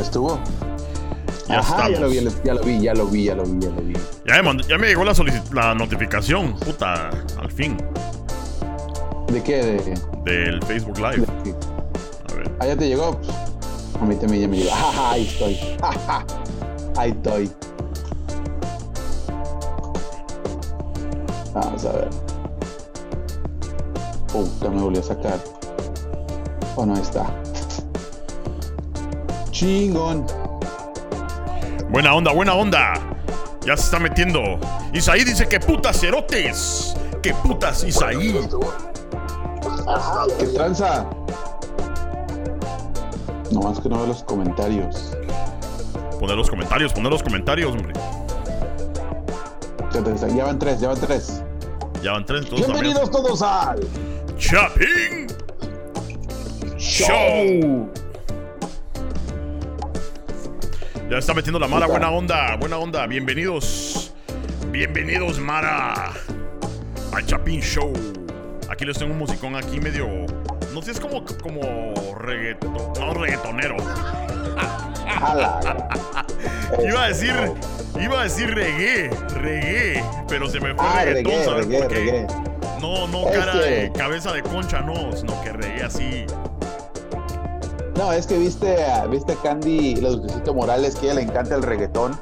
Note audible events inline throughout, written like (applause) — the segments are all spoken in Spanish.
Ya estuvo. Ya Ajá, ya lo, vi, ya lo vi, ya lo vi, ya lo vi, ya lo vi. Ya me, mandó- ya me llegó la, la notificación, puta, al fin, ¿De qué? De, del Facebook Live. A ver. Ah, ya te llegó. A mí también ya me llegó. (laughs) Ajá, ahí estoy. Ajá, (laughs) Ahí estoy. Vamos a ver. Puta, me volvió a sacar. Bueno, ahí está. Chingón. Buena onda, buena onda. Ya se está metiendo. Isaí dice que putas cerotes. Que putas Isaí. ¿Qué tranza? No más que no veo los comentarios. Poner los comentarios, poner los comentarios, hombre. Ya van tres, ya van tres. Ya van tres, entonces Bienvenidos todos al. Chapín Show. Ya está metiendo la Mara, buena onda, buena onda. Bienvenidos. Bienvenidos, Mara. Al Chapín Show. Aquí les tengo un musicón aquí medio. No sé, es como, como reggaeton, no, reggaetonero. Iba a decir, iba a decir reggae, reggae, pero se me fue Ah, reggaetón, reggae, ¿sabes reggae, por qué? reggae. No, no cara de cabeza de concha, no, sino que reggae así. No, es que viste a, viste a Candy, la Dulcecito Morales, que a ella le encanta el reggaetón.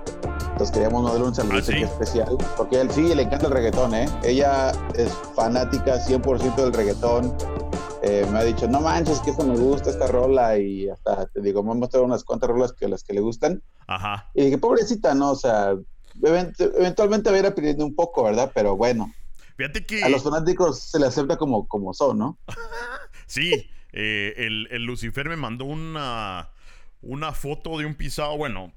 Entonces queríamos darle un saludo ¿Ah, sí? especial. Porque él sí le encanta el reggaetón, ¿eh? Ella es fanática 100% del reggaetón. Eh, me ha dicho, no manches, que esto me gusta, esta rola. Y hasta, te digo, me ha mostrado unas cuantas rolas que las que le gustan. Ajá. Y dije, pobrecita, ¿no? O sea, event- eventualmente va a ir aprendiendo un poco, ¿verdad? Pero bueno, Fíjate que a los fanáticos se le acepta como, como son, ¿no? (laughs) sí, eh, el, Lucifer me mandó una, una foto de un pisado, bueno,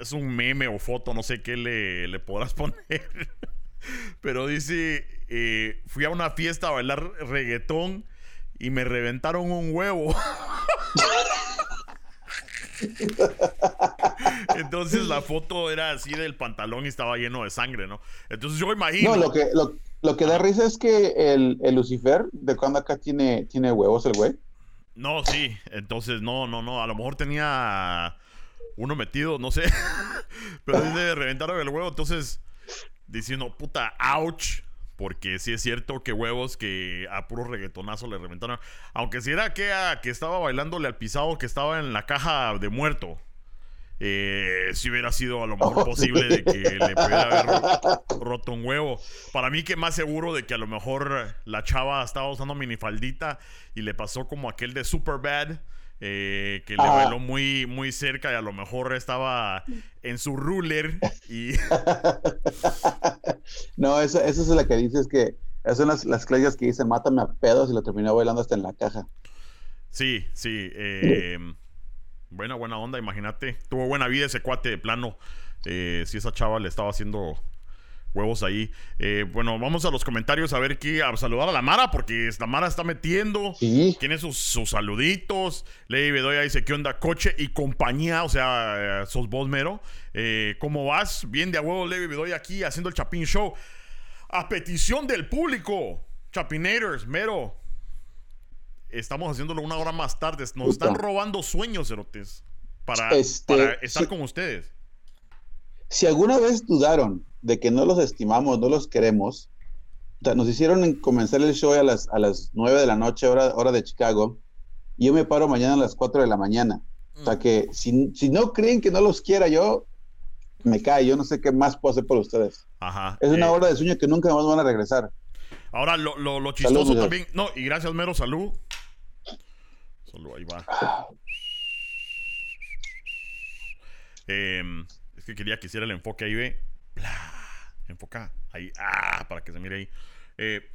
es un meme o foto, no sé qué le, le podrás (laughs) poner. Pero dice, eh, fui a una fiesta a bailar reggaetón y me reventaron un huevo. (laughs) Entonces la foto era así del pantalón y estaba lleno de sangre, ¿no? Entonces yo imagino. No, lo que, lo que da risa es que el, el Lucifer, de cuando acá tiene, tiene huevos el güey. No, sí. Entonces, no, no, no. A lo mejor tenía uno metido, no sé. (laughs) Pero dice, reventaron el huevo. Entonces, diciendo, puta, ouch. Porque sí es cierto que huevos que a puro reggaetonazo le reventaron. Aunque si era que, a- que estaba bailándole al pisado que estaba en la caja de muerto. Eh, si hubiera sido a lo (laughs) mejor Oh, posible de que le pudiera haber ro- roto un huevo. Para mí que más seguro de que a lo mejor la chava estaba usando minifaldita y le pasó como aquel de Superbad. eh, que le Ajá. bailó muy, muy cerca y a lo mejor estaba en su ruler y (laughs) no, esa, esa es la que dices que esas son las, las que dicen mátame a pedos y lo terminó bailando hasta en la caja. Sí, sí. eh, buena, buena onda, imagínate. Tuvo buena vida ese cuate de plano. Eh, si esa chava le estaba haciendo huevos ahí. Eh, bueno, vamos a los comentarios a ver qué. A saludar a la Mara, porque la Mara está metiendo. Sí. Tiene sus, sus saluditos. Lady Bedoya dice: ¿Qué onda, coche y compañía? O sea, eh, sos vos, mero. Eh, ¿Cómo vas? Bien de a huevo, Lady Bedoya aquí haciendo el Chapín Show. A petición del público. Chapinators, mero. Estamos haciéndolo una hora más tarde. Nos Puta. están robando sueños, cerotes. Para, Este, para estar con ustedes. Si alguna vez dudaron de que no los estimamos, no los queremos, nos hicieron en- comenzar el show a las, a las 9 de la noche, hora, hora de Chicago, y yo me paro mañana a las 4 de la mañana. O sea que si, si no creen que no los quiera yo, me cae, yo no sé qué más puedo hacer por ustedes. Ajá. Es una eh, hora de sueño que nunca más van a regresar. Ahora, lo, lo, lo chistoso Salud, también. No, y gracias, Mero, salud. Salud, ahí va. (sighs) Em, es que quería que hiciera el enfoque ahí, ve. Bla, enfoca. Ahí. Ah, para que se mire ahí. Eh,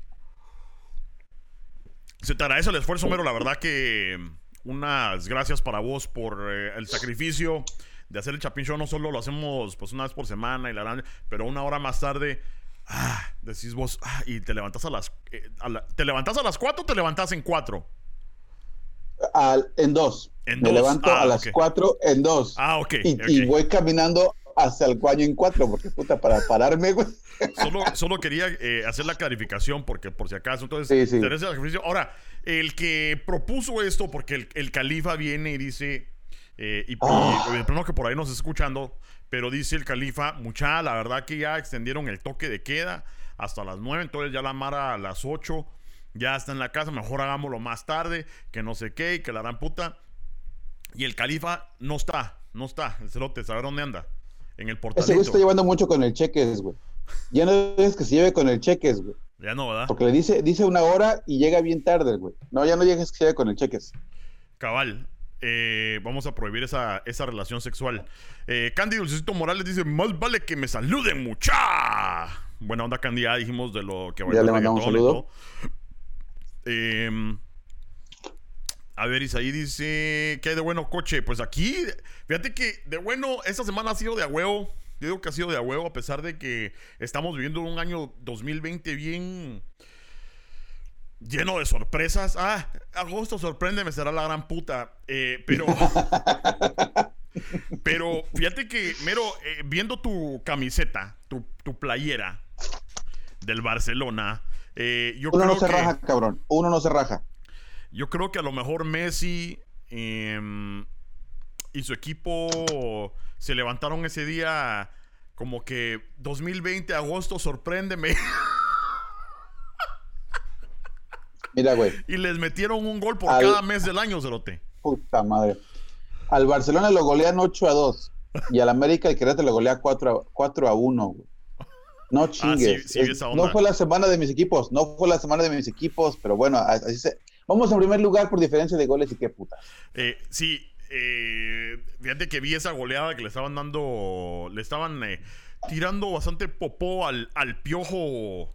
se te agradece el esfuerzo, Mero. La verdad que em, unas gracias para vos por eh, el sacrificio de hacer el Chapin Show. No solo lo hacemos pues una vez por semana, y la, gran- pero una hora más tarde. Ah, decís vos, ah, y te levantas a las. eh, a la- ¿Te levantas a las 4 o te levantas en 4? Al- en dos. En me dos. levanto Ah, a las. 4 en dos. Ah, ok. y, voy caminando hacia el baño en cuatro, porque puta, para pararme, güey. Solo, solo quería eh, hacer la clarificación porque por si acaso. Entonces, Sí, sí. el sacrificio. Ahora, el que propuso esto, porque el, el califa viene y dice: Eh, y, Ah. y de que por ahí nos está escuchando, pero dice el califa, mucha, la verdad que ya extendieron el toque de queda hasta las 9, entonces ya la Mara a las 8 ya está en la casa, mejor hagámoslo más tarde, que no sé qué, y que la gran puta. Y el califa no está, no está, el cerote, ¿sabe dónde anda? En el Ese güey está llevando mucho con el cheques, güey. Ya no es que se lleve con el cheques, güey. Ya no, ¿verdad? Porque le dice, dice una hora y llega bien tarde, güey. No, ya no llegues que se lleve con el cheques. Cabal. eh, vamos a prohibir esa, esa relación sexual. Eh, Candy Dulcecito Morales dice: Más vale que me saluden, mucha. Buena onda, Candy. Ya dijimos de lo que Ya le mandamos y saludo. todo. Eh, a ver, Isaí dice: ¿Qué hay de bueno, coche? Pues aquí, fíjate que de bueno, esta semana ha sido de a huevo. Yo digo que ha sido de a huevo, a pesar de que estamos viviendo un año 2020 bien lleno de sorpresas. Ah, agosto, sorpréndeme, será la gran puta. Eh, pero. (laughs) pero fíjate que, Mero, eh, viendo tu camiseta, tu, tu playera del Barcelona, eh, yo Uno creo no se que. raja, cabrón. Uno no se raja. Yo creo que a lo mejor Messi em, y su equipo se levantaron ese día como que 2020, agosto, sorpréndeme. (laughs) Mira, güey. y les metieron un gol por Al- cada mes del año, Cerote. Puta madre. Al Barcelona lo golean 8 a 2. Y al América el Querétaro lo golea 4 a, 4 a 1, güey. No chingues. Ah, sí, sí, Es- esa onda. no fue la semana de mis equipos. No fue la semana de mis equipos. Pero bueno, así se. Vamos en primer lugar por diferencia de goles y qué puta. Eh, sí, eh, fíjate que vi esa goleada que le estaban dando, le estaban eh, tirando bastante popó al, al piojo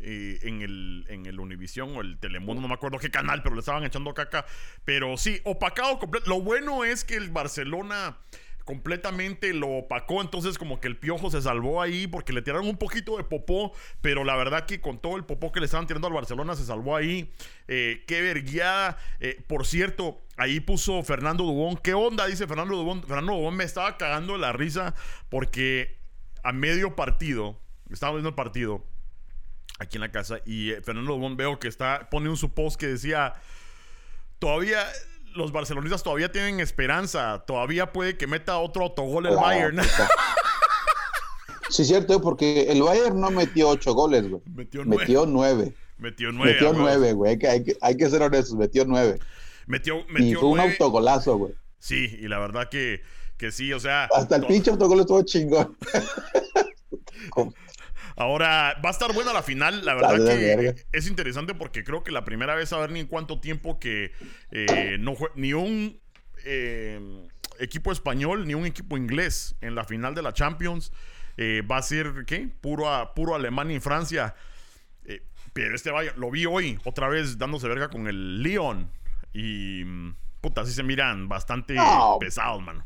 eh, en el, en el Univisión o el Telemundo, no me acuerdo qué canal, pero le estaban echando caca. Pero sí, opacado completo. Lo bueno es que el Barcelona completamente lo opacó, entonces como que el piojo se salvó ahí porque le tiraron un poquito de popó, pero la verdad que con todo el popó que le estaban tirando al Barcelona se salvó ahí. Eh, qué verguiada. Eh, por cierto, ahí puso Fernando Dubón. ¿Qué onda? Dice Fernando Dubón. Fernando Dubón me estaba cagando la risa porque a medio partido, estaba viendo el partido aquí en la casa y eh, Fernando Dubón veo que está pone un su post que decía todavía los barcelonistas todavía tienen esperanza, todavía puede que meta otro autogol el Bayern. puta. (laughs) Sí, cierto, porque el Bayern no metió 8 goles, güey. metió nueve. Metió 9. Metió nueve. Metió. 9, güey. Hay que, hay, que, hay que ser honestos. Metió 9. Metió, Y metió fue un nueve. autogolazo, güey. Sí, y la verdad que, que sí, o sea. Hasta el pinche autogol estuvo chingón. (laughs) (laughs) Ahora va a estar buena la final. La verdad que verga. es interesante porque creo que la primera vez a ver ni en cuánto tiempo que eh, no ni un eh, equipo español ni un equipo inglés en la final de la Champions eh, va a ser ¿qué? Puro, a- puro Alemania y Francia. Eh, pero este vaya, lo vi hoy otra vez dándose verga con el Lyon y mm, puta, así se miran bastante No. pesados, mano.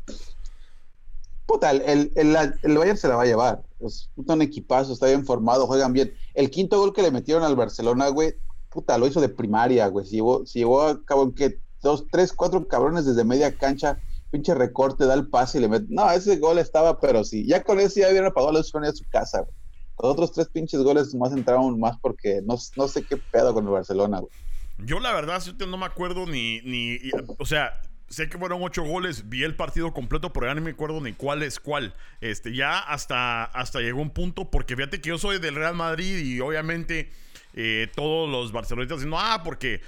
Puta, el, el, el, Bayern se la va a llevar. Es un equipazo, está bien formado, juegan bien. El quinto gol que le metieron al Barcelona, güey, puta, lo hizo de primaria, güey. Se llevó, se llevó a cabo que dos, tres, cuatro cabrones desde media cancha, pinche recorte, da el pase y le mete. No, ese gol estaba, pero sí. Ya con ese ya hubieran apagado luz a su casa, güey. Los otros tres pinches goles más entraron más porque no, no sé qué pedo con el Barcelona, güey. Yo la verdad sí, no me acuerdo ni, ni, o sea, sé que fueron ocho goles, vi el partido completo, pero ya no me acuerdo ni cuál es cuál. Este, ya hasta, hasta llegó un punto, porque fíjate que yo soy del Real Madrid y obviamente eh, todos los barcelonistas diciendo, ah, porque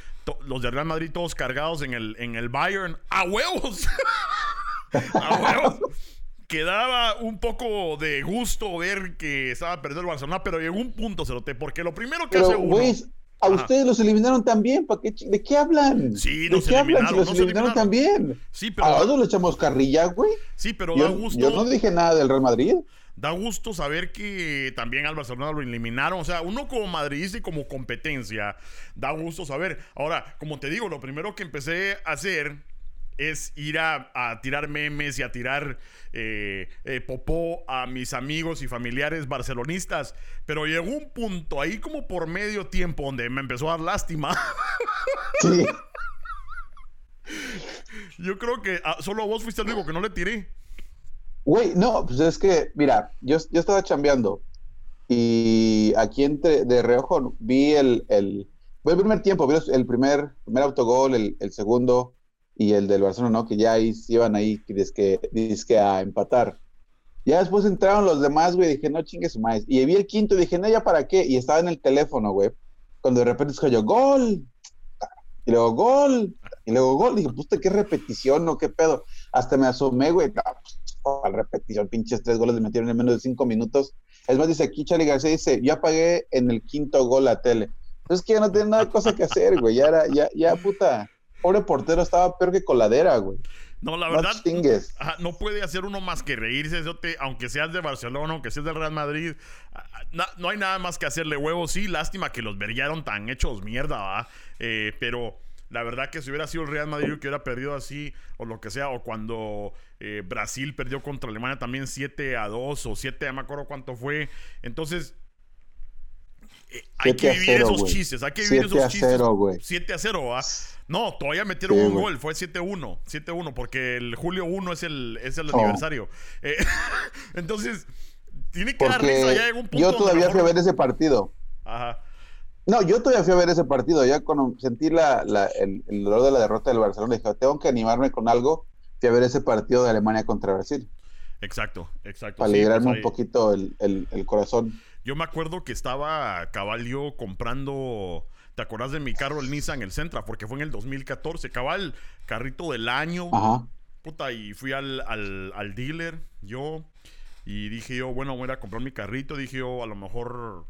los del Real Madrid todos cargados en el, en el Bayern, ¡a huevos! (laughs) ¡A huevos! Quedaba un poco de gusto ver que estaba perdiendo el Barcelona, pero llegó un punto, Cerote, porque lo primero que hace uno... a Ajá. ustedes los eliminaron también. ¿para qué ¿De qué hablan? Sí, ¿De qué hablan si los nos eliminaron eliminaron. también? Sí, pero... A nosotros le echamos carrilla, güey. Sí, pero da gusto. yo no dije nada del Real Madrid. Da gusto saber que también al Barcelona lo eliminaron. O sea, uno como madridista y como competencia, da gusto saber. Ahora, como te digo, lo primero que empecé a hacer es ir a, a tirar memes y a tirar eh, eh, popó a mis amigos y familiares barcelonistas. Pero llegó un punto ahí como por medio tiempo donde me empezó a dar lástima. Sí. (laughs) Yo creo que ah, solo a vos fuiste el único que no le tiré. Güey, no, pues es que, mira, yo, yo estaba chambeando y aquí entre, de reojo vi el, el, el primer tiempo, vi el primer, primer autogol, el, el segundo, y el del Barcelona, ¿no? Que ya ahí iban ahí, que que a empatar. Ya después entraron los demás, güey, dije, no chingues más. Y vi el quinto y dije, no, ya para qué. Y estaba en el teléfono, güey. Cuando de repente escucho yo, gol. Y luego, gol. Y luego, gol. Dije, puta, qué repetición, ¿no? ¿Qué pedo? Hasta me asomé, güey. No, pues, repetición, pinches tres goles me metieron en menos de cinco minutos. Es más, dice aquí Charlie García, dice, yo apagué en el quinto gol la tele. Es que ya no tiene nada cosa que hacer, güey. Ya era, ya, ya, puta. Pobre portero estaba peor que coladera, güey. No, la verdad, no, puede hacer uno más que reírse, aunque seas de Barcelona, aunque seas del Real Madrid. no hay nada más que hacerle huevos. Sí, lástima que los verillaron tan hechos mierda, ¿va? Eh, pero la verdad que si hubiera sido el Real Madrid que hubiera perdido así, o lo que sea, o cuando eh, Brasil perdió contra Alemania también 7 a 2 o 7, ya me acuerdo cuánto fue. Entonces, eh, hay que vivir esos chistes, hay que vivir esos chistes. 7 a 0, ¿va? No, todavía metieron un gol, fue 7-1, 7-1, porque el julio 1 es el, es el oh. aniversario. Eh, (laughs) entonces, tiene que dar risa, ya un punto. Yo todavía fui a ver ese partido. Ajá. No, yo todavía fui a ver ese partido, ya cuando sentí la, el, dolor de la derrota del Barcelona, dije, tengo que animarme con algo, fui a ver ese partido de Alemania contra Brasil. Exacto, exacto. Para alegrarme pues un poquito el, el, corazón. Yo me acuerdo que estaba Caballo comprando ¿Te acuerdas de mi carro, el Nissan, el Sentra? Porque fue en el 2014. Cabal, carrito del año. Ajá. Puta, y fui al, al, dealer, yo. Y dije yo, bueno, voy a comprar mi carrito. Dije yo, a lo mejor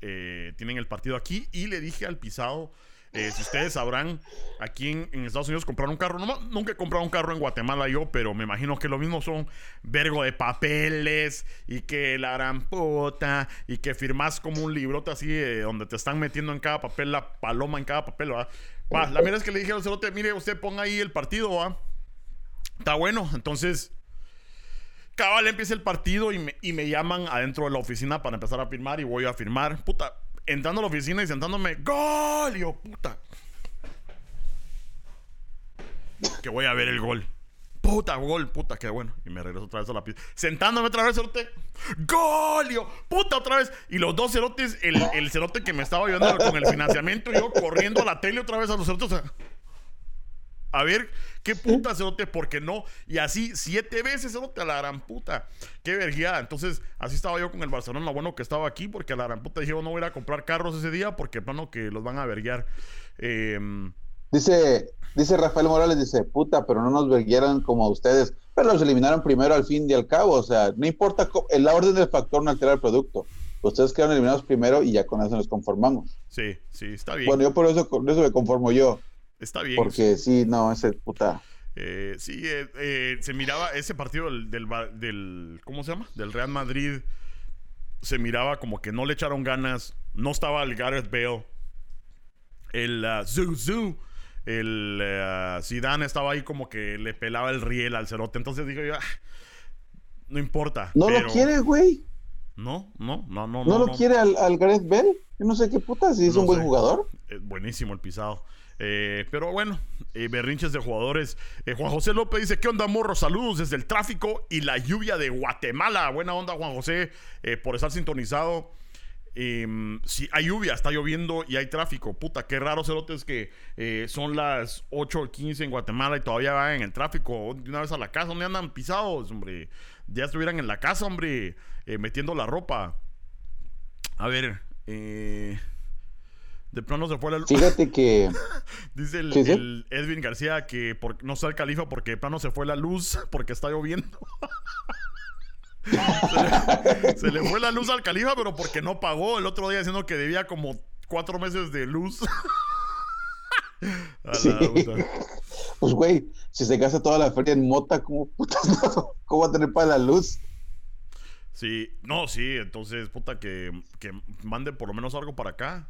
eh, tienen el partido aquí. Y le dije al pisado, eh, si ustedes sabrán, aquí en, Estados Unidos comprar un carro, nunca he comprado un carro en Guatemala yo, pero me imagino que lo mismo son vergo de papeles y que la gran puta y que firmas como un librote así eh, donde te están metiendo en cada papel la paloma en cada papel, ¿va? la mira es que le dije al cerote, mire, usted ponga ahí el partido, ¿va? Está bueno, entonces cabal empieza el partido y me, y me llaman adentro de la oficina para empezar a firmar y voy a firmar. Puta, entrando a la oficina y sentándome, ¡Gol! Yo, puta. Que voy a ver el gol. Puta, gol, puta, qué bueno. Y me regreso otra vez a la pista. Sentándome otra vez, cerote. ¡Gol! Yo, puta, otra vez. Y los dos cerotes, el, el cerote que me estaba ayudando con el financiamiento, y yo corriendo a la tele otra vez a los cerotes. A ver, qué puta cerote, porque no. Y así, siete veces cerote a la gran puta. Qué vergüenza. Entonces, así estaba yo con el Barcelona. Bueno, que estaba aquí, porque a la gran puta dije, no voy a ir a comprar carros ese día, porque plano que los van a verguiar. Em, dice, dice Rafael Morales, dice, puta, pero no nos verguieran como a ustedes. Pero los eliminaron primero al fin y al cabo. O sea, no importa, la orden del factor no altera el producto. Ustedes quedaron eliminados primero y ya con eso nos conformamos. Sí, sí, está bien. Bueno, yo por eso, por eso me conformo yo. Está bien. Porque sí, no, ese puta. Eh, sí, eh, eh, se miraba ese partido del, del, ¿Cómo se llama? Del Real Madrid. Se miraba como que no le echaron ganas. No estaba el Gareth Bale. El uh, El uh, Zidane estaba ahí como que le pelaba el riel al cerote. Entonces dije yo, ah, no importa. ¿No lo quiere, güey? No, no, no, no. ¿No, lo quiere al, al, Gareth Bale? Yo no sé qué puta, si es un buen jugador. buenísimo el pisado. Eh, pero bueno, eh, berrinches de jugadores. Eh, Juan José López dice: ¿Qué onda, morro? Saludos desde el tráfico y la lluvia de Guatemala. Buena onda, Juan José, por estar sintonizado. Em, si hay lluvia, está lloviendo y hay tráfico. Puta, qué raro, cerotes, que son las 8 o 15 en Guatemala y todavía van en el tráfico. De una vez a la casa, ¿dónde andan pisados, hombre? Ya estuvieran en la casa, hombre, metiendo la ropa. A ver, eh. De plano se fue la luz. Fíjate que. (laughs) Dice el, Edwin García que por, no está el califa porque de plano se fue la luz (laughs) porque está lloviendo. (laughs) se, le, fue la luz al califa, pero porque no pagó el otro día diciendo que debía como cuatro meses de luz. pues, güey, si se gasta toda la feria en mota, ¿cómo putas ¿Cómo va a tener para la luz? Sí, no, sí, entonces, puta, que, que mande por lo menos algo para acá.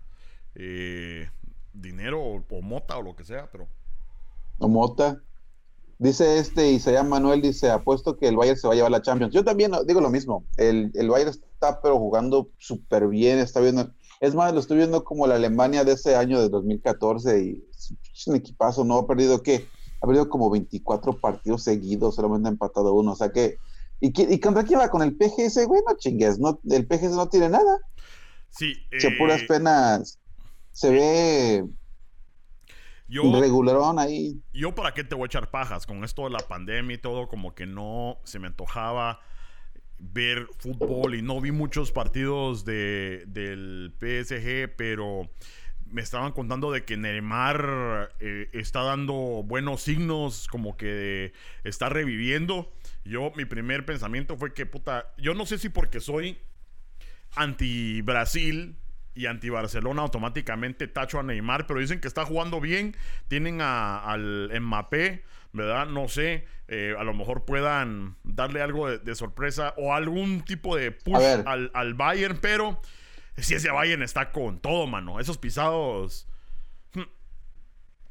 Eh, dinero o, mota o lo que sea, pero. O mota. Dice este Isaías Manuel, dice, apuesto que el Bayern se va a llevar la Champions. Yo también digo lo mismo. El, el Bayern está pero jugando súper bien, está viendo... Es más, lo estoy viendo como la Alemania de ese año de 2014 y es un equipazo, ¿no? Ha perdido, ¿qué? Ha perdido como 24 partidos seguidos, solamente ha empatado uno. O sea que... ¿Y, y contra quién va? ¿Con el PGS? Güey, no chingues, no, el PGS no tiene nada. Sí. O puras eh, penas se ve. Yo, regularón ahí. Yo, ¿para qué te voy a echar pajas? Con esto de la pandemia y todo, como que no se me antojaba ver fútbol y no vi muchos partidos de, del PSG, pero me estaban contando de que Neymar eh, está dando buenos signos, como que está reviviendo. Yo, mi primer pensamiento fue que, puta, yo no sé si porque soy anti-Brasil y anti-Barcelona automáticamente tacho a Neymar, pero dicen que está jugando bien. Tienen a, al Mbappé, ¿verdad? No sé. Eh, a lo mejor puedan darle algo de, sorpresa o algún tipo de push al, al, Bayern, pero si ese Bayern está con todo, mano. Esos pisados. Hmm.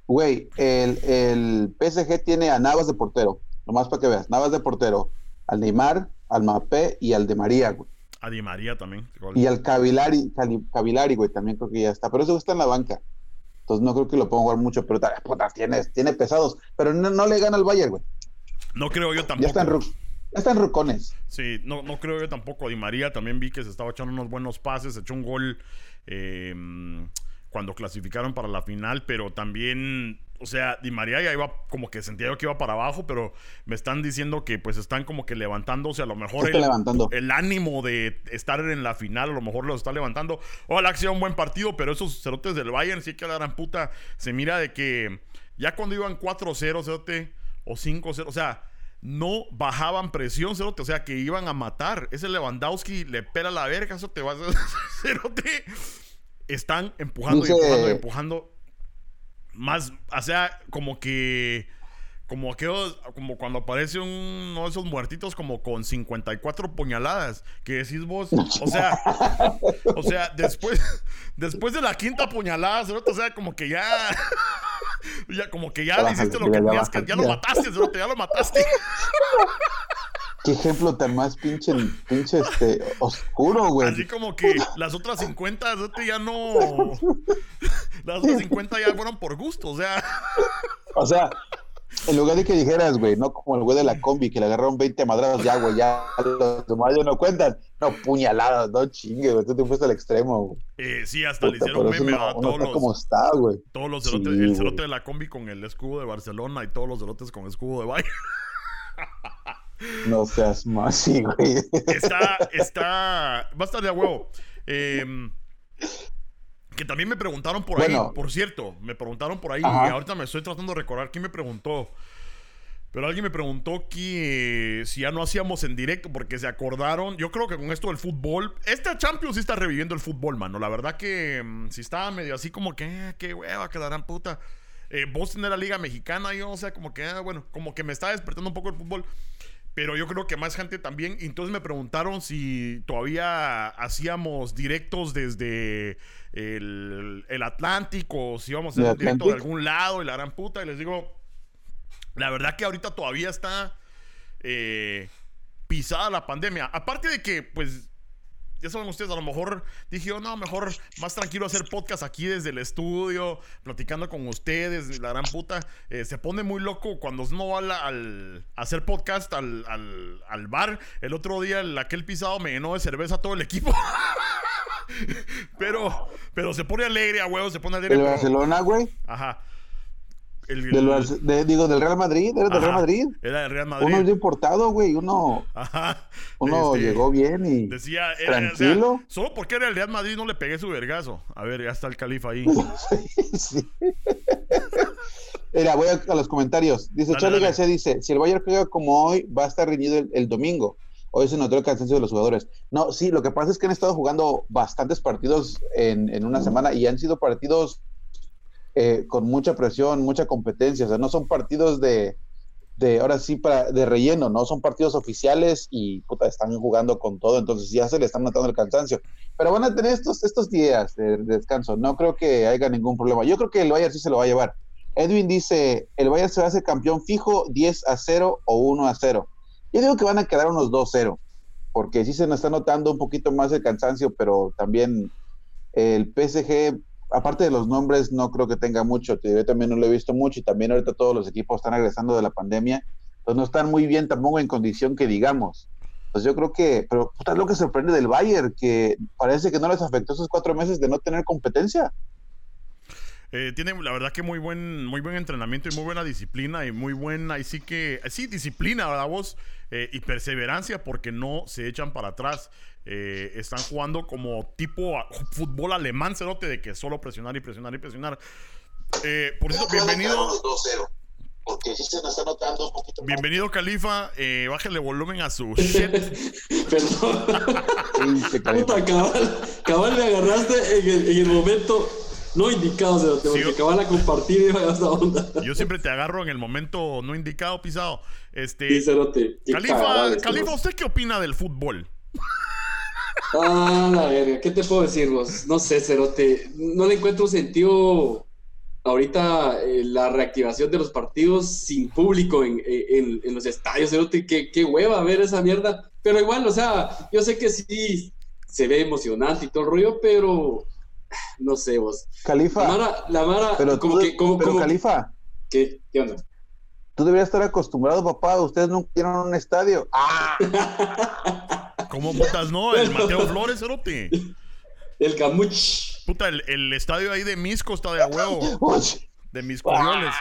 Güey, el, el PSG tiene a Navas de portero. Nomás para que veas. Navas de portero. Al Neymar, al Mbappé y al de María, güey. A Di María también. Y al Cavilari, Cavilari, güey, también creo que ya está. Pero eso está en la banca. Entonces no creo que lo pueda jugar mucho, pero puta, tiene, tiene pesados. Pero no, le gana al Bayern, güey. No creo yo tampoco. Ya están, ya están rucones. Sí, no, no creo yo tampoco. Di María también vi que se estaba echando unos buenos pases, echó un gol eh, cuando clasificaron para la final, pero también o sea, Di María ya iba como que sentía yo que iba para abajo, pero me están diciendo que pues están como que levantándose, a lo mejor el, el, ánimo de estar en la final, a lo mejor lo está levantando. Ojalá que sea un buen partido, pero esos cerotes del Bayern sí que la gran puta se mira de que ya cuando iban 4-0, cerote, o 5-0, o sea, no bajaban presión, cerote, o sea, que iban a matar. Ese Lewandowski le pela la verga, eso te va a (laughs) cerote. Están empujando y empujando y empujando más, o sea, como que como aquellos, como cuando aparece uno de esos muertitos como con 54 puñaladas, que decís vos, o sea, o sea, después, después de la quinta puñalada, o sea, como que ya, (laughs) ya como que ya hiciste lo que tenías que, ya lo mataste, ya lo mataste. (laughs) Qué ejemplo tan más pinche, pinche este, oscuro, güey. Así como que las otras 50 ya no. Las otras 50 ya fueron por gusto, o sea. O sea, en lugar de que dijeras, güey, no como el güey de la combi que le agarraron 20 madrados, ya, güey, ya los demás no cuentan. No, puñaladas, no chingue, güey, tú te fuiste al extremo, güey. Eh, sí, hasta le hicieron meme a todos los. ¿Cómo está, güey? Todos los cerotes, el cerote de la combi con el escudo de Barcelona y todos los cerotes con el escudo de Bayern. (laughs) No seas más, sí, güey. Está, está, va a estar de huevo. Em, que también me preguntaron por ahí, por cierto, me preguntaron por ahí y ahorita me estoy tratando de recordar quién me preguntó. Pero alguien me preguntó que si ya no hacíamos en directo porque se acordaron. Yo creo que con esto del fútbol, esta Champions sí está reviviendo el fútbol, mano. La verdad que mm, si estaba medio así como que, eh, qué hueva, quedarán puta. Eh, vos tenés la Liga Mexicana, yo, o sea, como que, ah, bueno, como que me está despertando un poco el fútbol. Pero yo creo que más gente también. Entonces me preguntaron si todavía hacíamos directos desde el, Atlántico, si íbamos a hacer directo de algún lado y la gran puta. Y les digo, la verdad que ahorita todavía está eh, pisada la pandemia. Aparte de que, pues, ya saben ustedes, a lo mejor dije yo, no, mejor más tranquilo hacer podcast aquí desde el estudio, platicando con ustedes, la gran puta. Eh, se pone muy loco cuando uno va al, hacer podcast al, al, bar. El otro día, el, aquel pisado me llenó de cerveza todo el equipo. (laughs) pero, pero se pone alegre a huevo, se pone alegre. ¿El Barcelona, güey? Ajá. Del, digo, del Real Madrid, era del Real Madrid. Era del Real Madrid. Uno es importado, güey, uno, Ajá. uno este, llegó bien y decía, tranquilo. solo porque era el Real Madrid no le pegué su vergazo. A ver, ya está el califa ahí. (laughs) sí, Mira, voy a, los comentarios. Dice Charlie García, dice, si el Bayern juega como hoy, va a estar reñido el, domingo. Hoy se notó el cansancio de los jugadores. No, sí, lo que pasa es que han estado jugando bastantes partidos en, en una semana y han sido partidos eh, con mucha presión, mucha competencia. O sea, no son partidos de, de, ahora sí, para, de relleno, ¿no? Son partidos oficiales y puta, están jugando con todo, entonces ya se le están notando el cansancio. Pero van a tener estos, estos días de, descanso, no creo que haya ningún problema. Yo creo que el Bayern sí se lo va a llevar. Edwin dice, el Bayern se va a hacer campeón fijo 10 a 0 o 1 a 0. Yo digo que van a quedar unos 2-0, porque sí se nos está notando un poquito más el cansancio, pero también el PSG aparte de los nombres, no creo que tenga mucho. Yo también no lo he visto mucho y también ahorita todos los equipos están regresando de la pandemia. Entonces no están muy bien tampoco en condición que digamos. Pues yo creo que, pero puta, es lo que sorprende del Bayern, que parece que no les afectó esos cuatro meses de no tener competencia. Eh, tiene la verdad que muy buen, muy buen entrenamiento y muy buena disciplina y muy buena, y sí que, sí, disciplina, ¿verdad vos? Eh, y perseverancia porque no se echan para atrás. Eh, están jugando como tipo fútbol alemán, cerote, de que solo presionar y presionar y presionar. por eso, bienvenido. Porque se me está notando un poquito. Bienvenido, Califa. Eh, bájale volumen a su (laughs) shit. Perdón. Puta, cabal, cabal, me agarraste en el, en el momento no indicado, se lo tengo que acabar a compartir y esta onda. Yo siempre te agarro en el momento no indicado, pisado. Este. Sí, Califa, Califa, ¿usted qué opina del fútbol? Ah, la verga, ¿qué te puedo decir vos? No sé, Cerote. No le encuentro sentido ahorita eh, la reactivación de los partidos sin público en, los estadios, Cerote. Qué, qué hueva ver esa mierda. Pero igual, o sea, yo sé que sí se ve emocionante y todo el rollo, pero no sé vos. Califa. La Mara, la Mara pero como que, como, pero Califa. ¿Qué? ¿Qué onda? Tú deberías estar acostumbrado, papá. Ustedes no quieren un estadio. ¡Ah! (laughs) ¿Cómo putas no? El Mateo Flores, Cerote. El Camuch. Puta, el, el, estadio ahí de Misco está de a huevo. De mis corioles.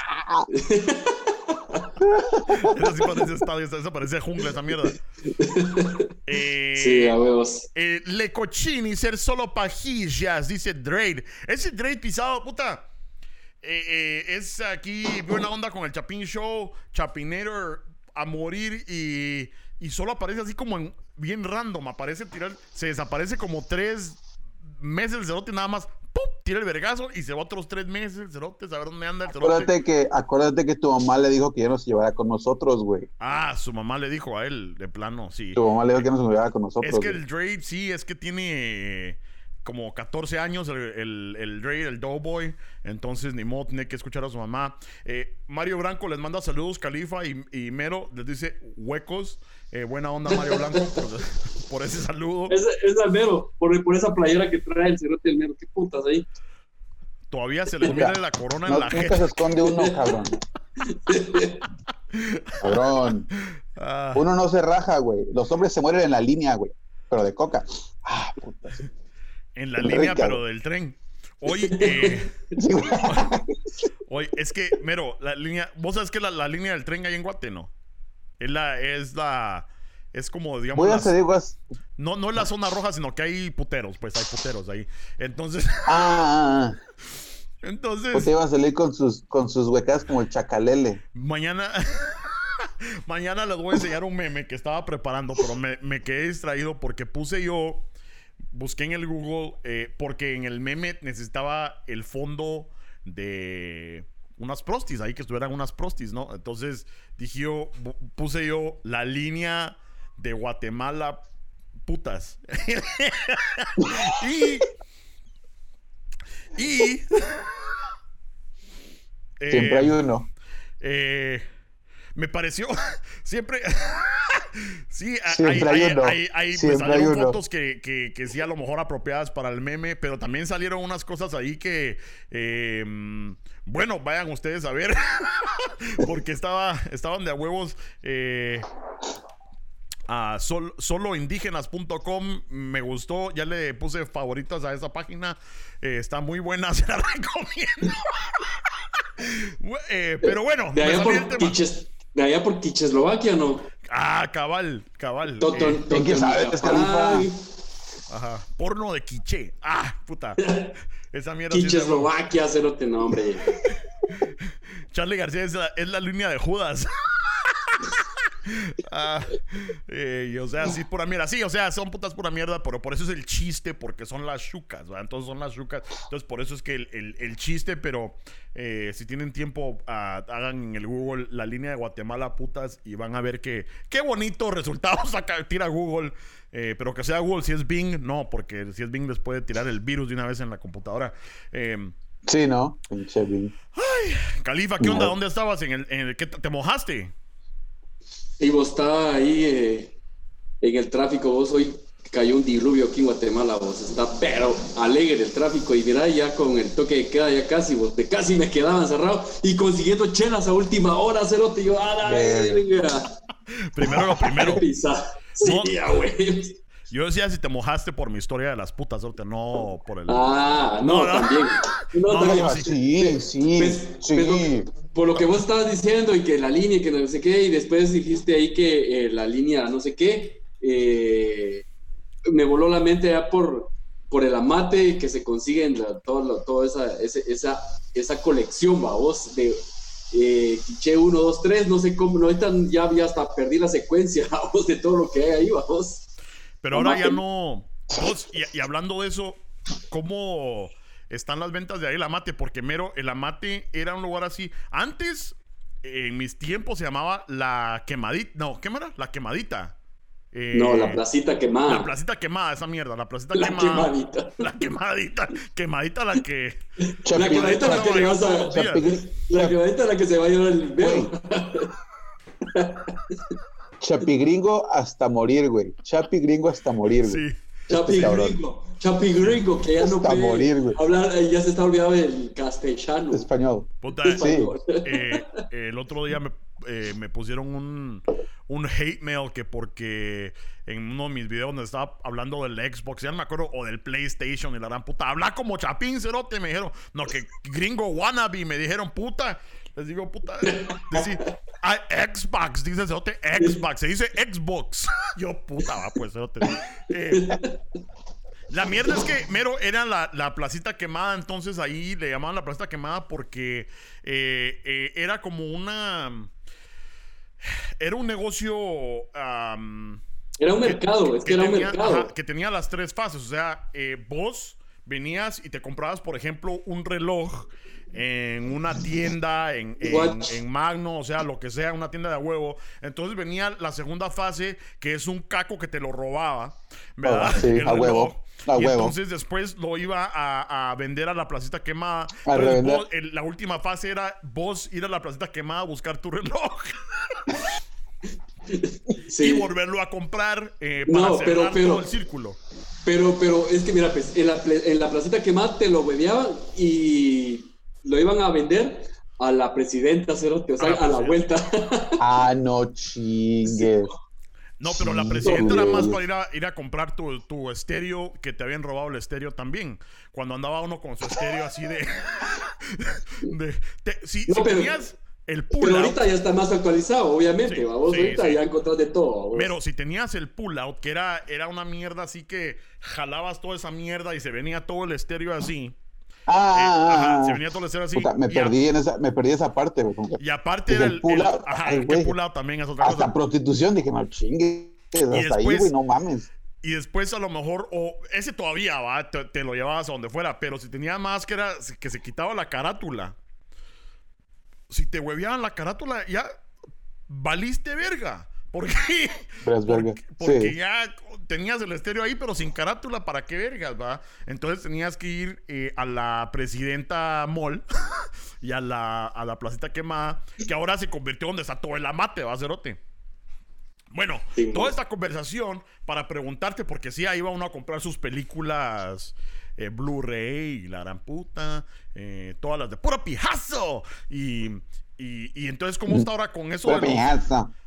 (laughs) eso sí parece estadio, eso parece jungla, esa mierda. Eh, sí, a huevos. Eh, Le cochini ser solo pajillas, dice Drade. Ese Drade pisado, puta. Eh, es aquí buena onda con el Chapin Show, Chapinator a morir y, y solo aparece así como en, bien random. Aparece tirar, se desaparece como tres meses el cerote nada más. ¡pum! Tira el vergazo y se va otros tres meses el cerote, saber dónde anda el cerote. Acuérdate que, acuérdate que tu mamá le dijo que ya no se llevara con nosotros, güey. Ah, su mamá le dijo a él, de plano, sí. Tu mamá le dijo que no se llevara con nosotros. Es que el Drake, sí, es que tiene como 14 años el, el, el Dre, el Doughboy. Entonces, ni modo, tiene que escuchar a su mamá. Eh, Mario Blanco les manda saludos, Califa y, y Mero les dice huecos. Eh, buena onda, Mario Blanco, (laughs) por, ese saludo. Es, es al Mero, por, por, esa playera que trae el cerote del Mero. ¿Qué putas ahí? Todavía se les mira la corona en la gente. se esconde uno, cabrón. (laughs) cabrón. Ah. Uno no se raja, güey. Los hombres se mueren en la línea, güey. Pero de coca. Ah, puta. En la línea, pero del tren. Hoy, eh, (laughs) hoy, es que, mero, la línea, vos sabes que la, la línea del tren hay en Guate, ¿no? Es la, es la, es como, digamos. no, no es la zona roja, sino que hay puteros, pues hay puteros ahí. Entonces. (laughs) Ah. ah, ah. Entonces. Pues iba a salir con sus, con sus huecas como el chacalele. Mañana. (laughs) mañana les voy a enseñar un meme que estaba preparando, pero me, me quedé distraído porque puse yo. Busqué en el Google, eh, porque en el meme necesitaba el fondo de unas prostis, ahí que estuvieran unas prostis, ¿no? Entonces dije yo, puse yo la línea de Guatemala putas. (laughs) y. Y. (laughs) Siempre hay uno. Eh, me pareció. Siempre. sí, hay, hay, hay, pues, salieron fotos que, que, que, sí, a lo mejor apropiadas para el meme, pero también salieron unas cosas ahí que. Eh, bueno, vayan ustedes a ver. (laughs) porque estaba, estaban de a huevos. Eh, a soloindígenas.com me gustó, ya le puse favoritas a esa página, eh, está muy buena, (laughs) se la recomiendo. (laughs) Eh, pero bueno, de allá, por Quiches, de allá por Quicheslovaquia, ¿no? Ah, cabal, cabal. ¿En qué sabes, Ajá, porno de quiche. Ah, puta. (laughs) Esa mierda. Quicheslovaquia, cerote nombre. (laughs) Charlie García es la, es la línea de Judas. (laughs) Ah, eh, o sea, sí, pura mierda. Sí, o sea, son putas pura mierda, pero por eso es el chiste, porque son las chucas, Entonces son las chucas. Entonces, por eso es que el, chiste, pero eh, si tienen tiempo, ah, hagan en el Google la línea de Guatemala putas y van a ver que qué bonito resultado (laughs) saca, tira Google. Eh, pero que sea Google, si es Bing, no, porque si es Bing les puede tirar el virus de una vez en la computadora. sí, ¿no? Ay, Califa, ¿qué onda? ¿Dónde estabas? ¿En el, en el, ¿qué, ¿Te mojaste? Y vos está ahí eh, en el tráfico, vos hoy cayó un diluvio aquí en Guatemala, vos está pero alegre el tráfico y mira ya con el toque de queda ya casi, vos de casi me quedaba encerrado y consiguiendo chelas a última hora, cerote, y yo, ah, Primero lo primero. (laughs) sí, güey. Yo decía si te mojaste por mi historia de las putas, Cerote, no por el. Ah, no, No, no. también. (laughs) No, No, también. Sí, sí, Pues, sí. pero por lo que vos estabas diciendo y que la línea y que no sé qué, y después dijiste ahí que eh, la línea no sé qué, eh, me voló la mente ya por, por el amate que se consigue en la- todo lo- toda esa, ese- esa, esa colección, vos, de eh, Quiche 1, 2, 3, no sé cómo, no, ahorita ya, ya hasta perdí la secuencia, (laughs) vos, de todo lo que hay ahí, vos. Pero ahora ya no. Vos, y, y hablando de eso, ¿cómo están las ventas de ahí el amate? Porque mero, el amate era un lugar así. Antes, en mis tiempos, se llamaba la quemadita. No, ¿qué era? La quemadita. Eh, No, la placita quemada. La placita quemada, esa mierda. La placita La quemada. quemadita. La quemadita. Quemadita la que. (laughs) La quemadita la que le vas a... Chapi- Chapigri- La quemadita la que se va a llevar el vero. Chapigringo hasta morir, güey. Chapigringo hasta morir, güey. Sí. Chapi cabrón. Chapi gringo, que ya no puede morir, hablar, eh, ya se está olvidando del castellano. Español. Puta, Español. eh, el otro día me, eh, me pusieron un, un hate mail que porque en uno de mis videos donde estaba hablando del Xbox, ya no me acuerdo, o del PlayStation y la gran puta, habla como chapín, cerote, me dijeron, no, que gringo wannabe, me dijeron, puta, les digo, puta, decir, ah, Xbox, dice cerote, Xbox, se dice Xbox, (laughs) yo, puta, va, pues, cerote. Eh, la mierda es que mero era la, la placita quemada, entonces ahí le llamaban la placita quemada porque eh, eh, era como una. Era un negocio. am, Era un mercado, es que, era un tenía, mercado. ajá, que tenía las tres fases. O sea, eh, vos venías y te comprabas, por ejemplo, un reloj en una tienda, en, en, Magno, o sea, lo que sea, una tienda de huevo. Entonces venía la segunda fase, que es un caco que te lo robaba, ¿verdad? Ah, sí, (laughs) El a reloj. huevo, a y huevo. entonces después lo iba a, a vender a la placita quemada. A Entonces, revender. vos- el- la última fase era vos ir a la placita quemada a buscar tu reloj (laughs) Sí. y volverlo a comprar eh, para No, pero- cerrar pero- todo el círculo. Pero, pero es que mira, pues en la, en la placita quemada te lo hueveaban y lo iban a vender a la presidenta, cerote, o sea, A la a la vuelta. Ah, no chingues. No, pero la presidenta era más para ir a, ir a comprar tu, tu estéreo, que te habían robado el estéreo también. Cuando andaba uno con su estéreo así de... (laughs) de- te- si, No, si pero- tenías el pull Pero out, ahorita ya está más actualizado, obviamente, Sí, vamos, sí, ahorita ya encontrás de todo. pero si tenías el pull out, que era, era una mierda así que jalabas toda esa mierda y se venía todo el estéreo así. Ah, eh, ah, ajá, ah, se ah. venía todo el estéreo así. Puta, me a- perdí en esa, me perdí esa parte, Y aparte era el el, el- ajá, ay, el que también es otra Hasta cosa. prostitución, dije, no. Hasta ahí, después- güey, no mames. Y después a lo mejor, o ese todavía va, te, te lo llevabas a donde fuera, pero si tenía más que era que se quitaba la carátula, si te hueveaban la carátula, ya valiste verga. ¿Por qué? Verás, verga. Porque Sí. ya tenías el estéreo ahí, pero sin carátula, ¿para qué vergas, va? Entonces tenías que ir eh, a la presidenta Mall (laughs) y a la, a la placita quemada, que ahora se convirtió donde está todo el amate, va, Cerote. Bueno, Sí, toda esta conversación para preguntarte, porque sí, ahí va uno a comprar sus películas eh, Blu-ray y la gran puta, eh, todas las de puro pijazo. Y, y, y entonces, ¿cómo está ahora con eso? de los-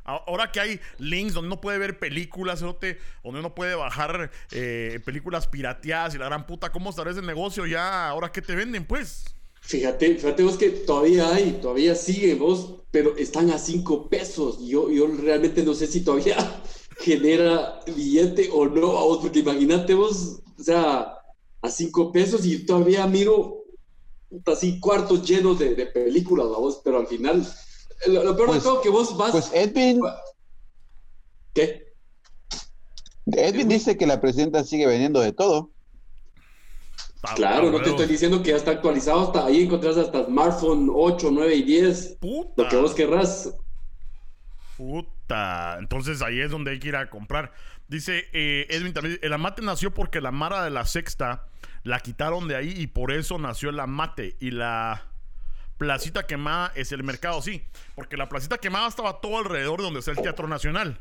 Ahora que hay links donde uno puede ver películas, donde uno puede bajar eh, películas pirateadas y la gran puta, ¿cómo estará ese negocio ya? Ahora que te venden, pues. Fíjate, fíjate vos que todavía hay, todavía sigue vos, pero están a cinco pesos. Yo, yo realmente no sé si todavía (laughs) genera billete o no, a vos, porque imagínate vos, o sea, a cinco pesos y todavía miro así cuartos llenos de, de películas, a vos, pero al final, lo, lo peor Pues- de todo que vos vas... Pues Edwin, ¿Qué? Edwin dice que la presidenta sigue vendiendo de todo. Claro, no te estoy diciendo que ya está actualizado, hasta ahí encontrás hasta smartphone 8, 9 y 10, Puta. lo que vos querrás. Puta. Entonces ahí es donde hay que ir a comprar. Dice eh, Edwin también, el amate nació porque la Mara de la Sexta la quitaron de ahí y por eso nació el amate. Y la placita quemada es el mercado, sí. Porque la placita quemada estaba todo alrededor de donde está el Teatro Nacional.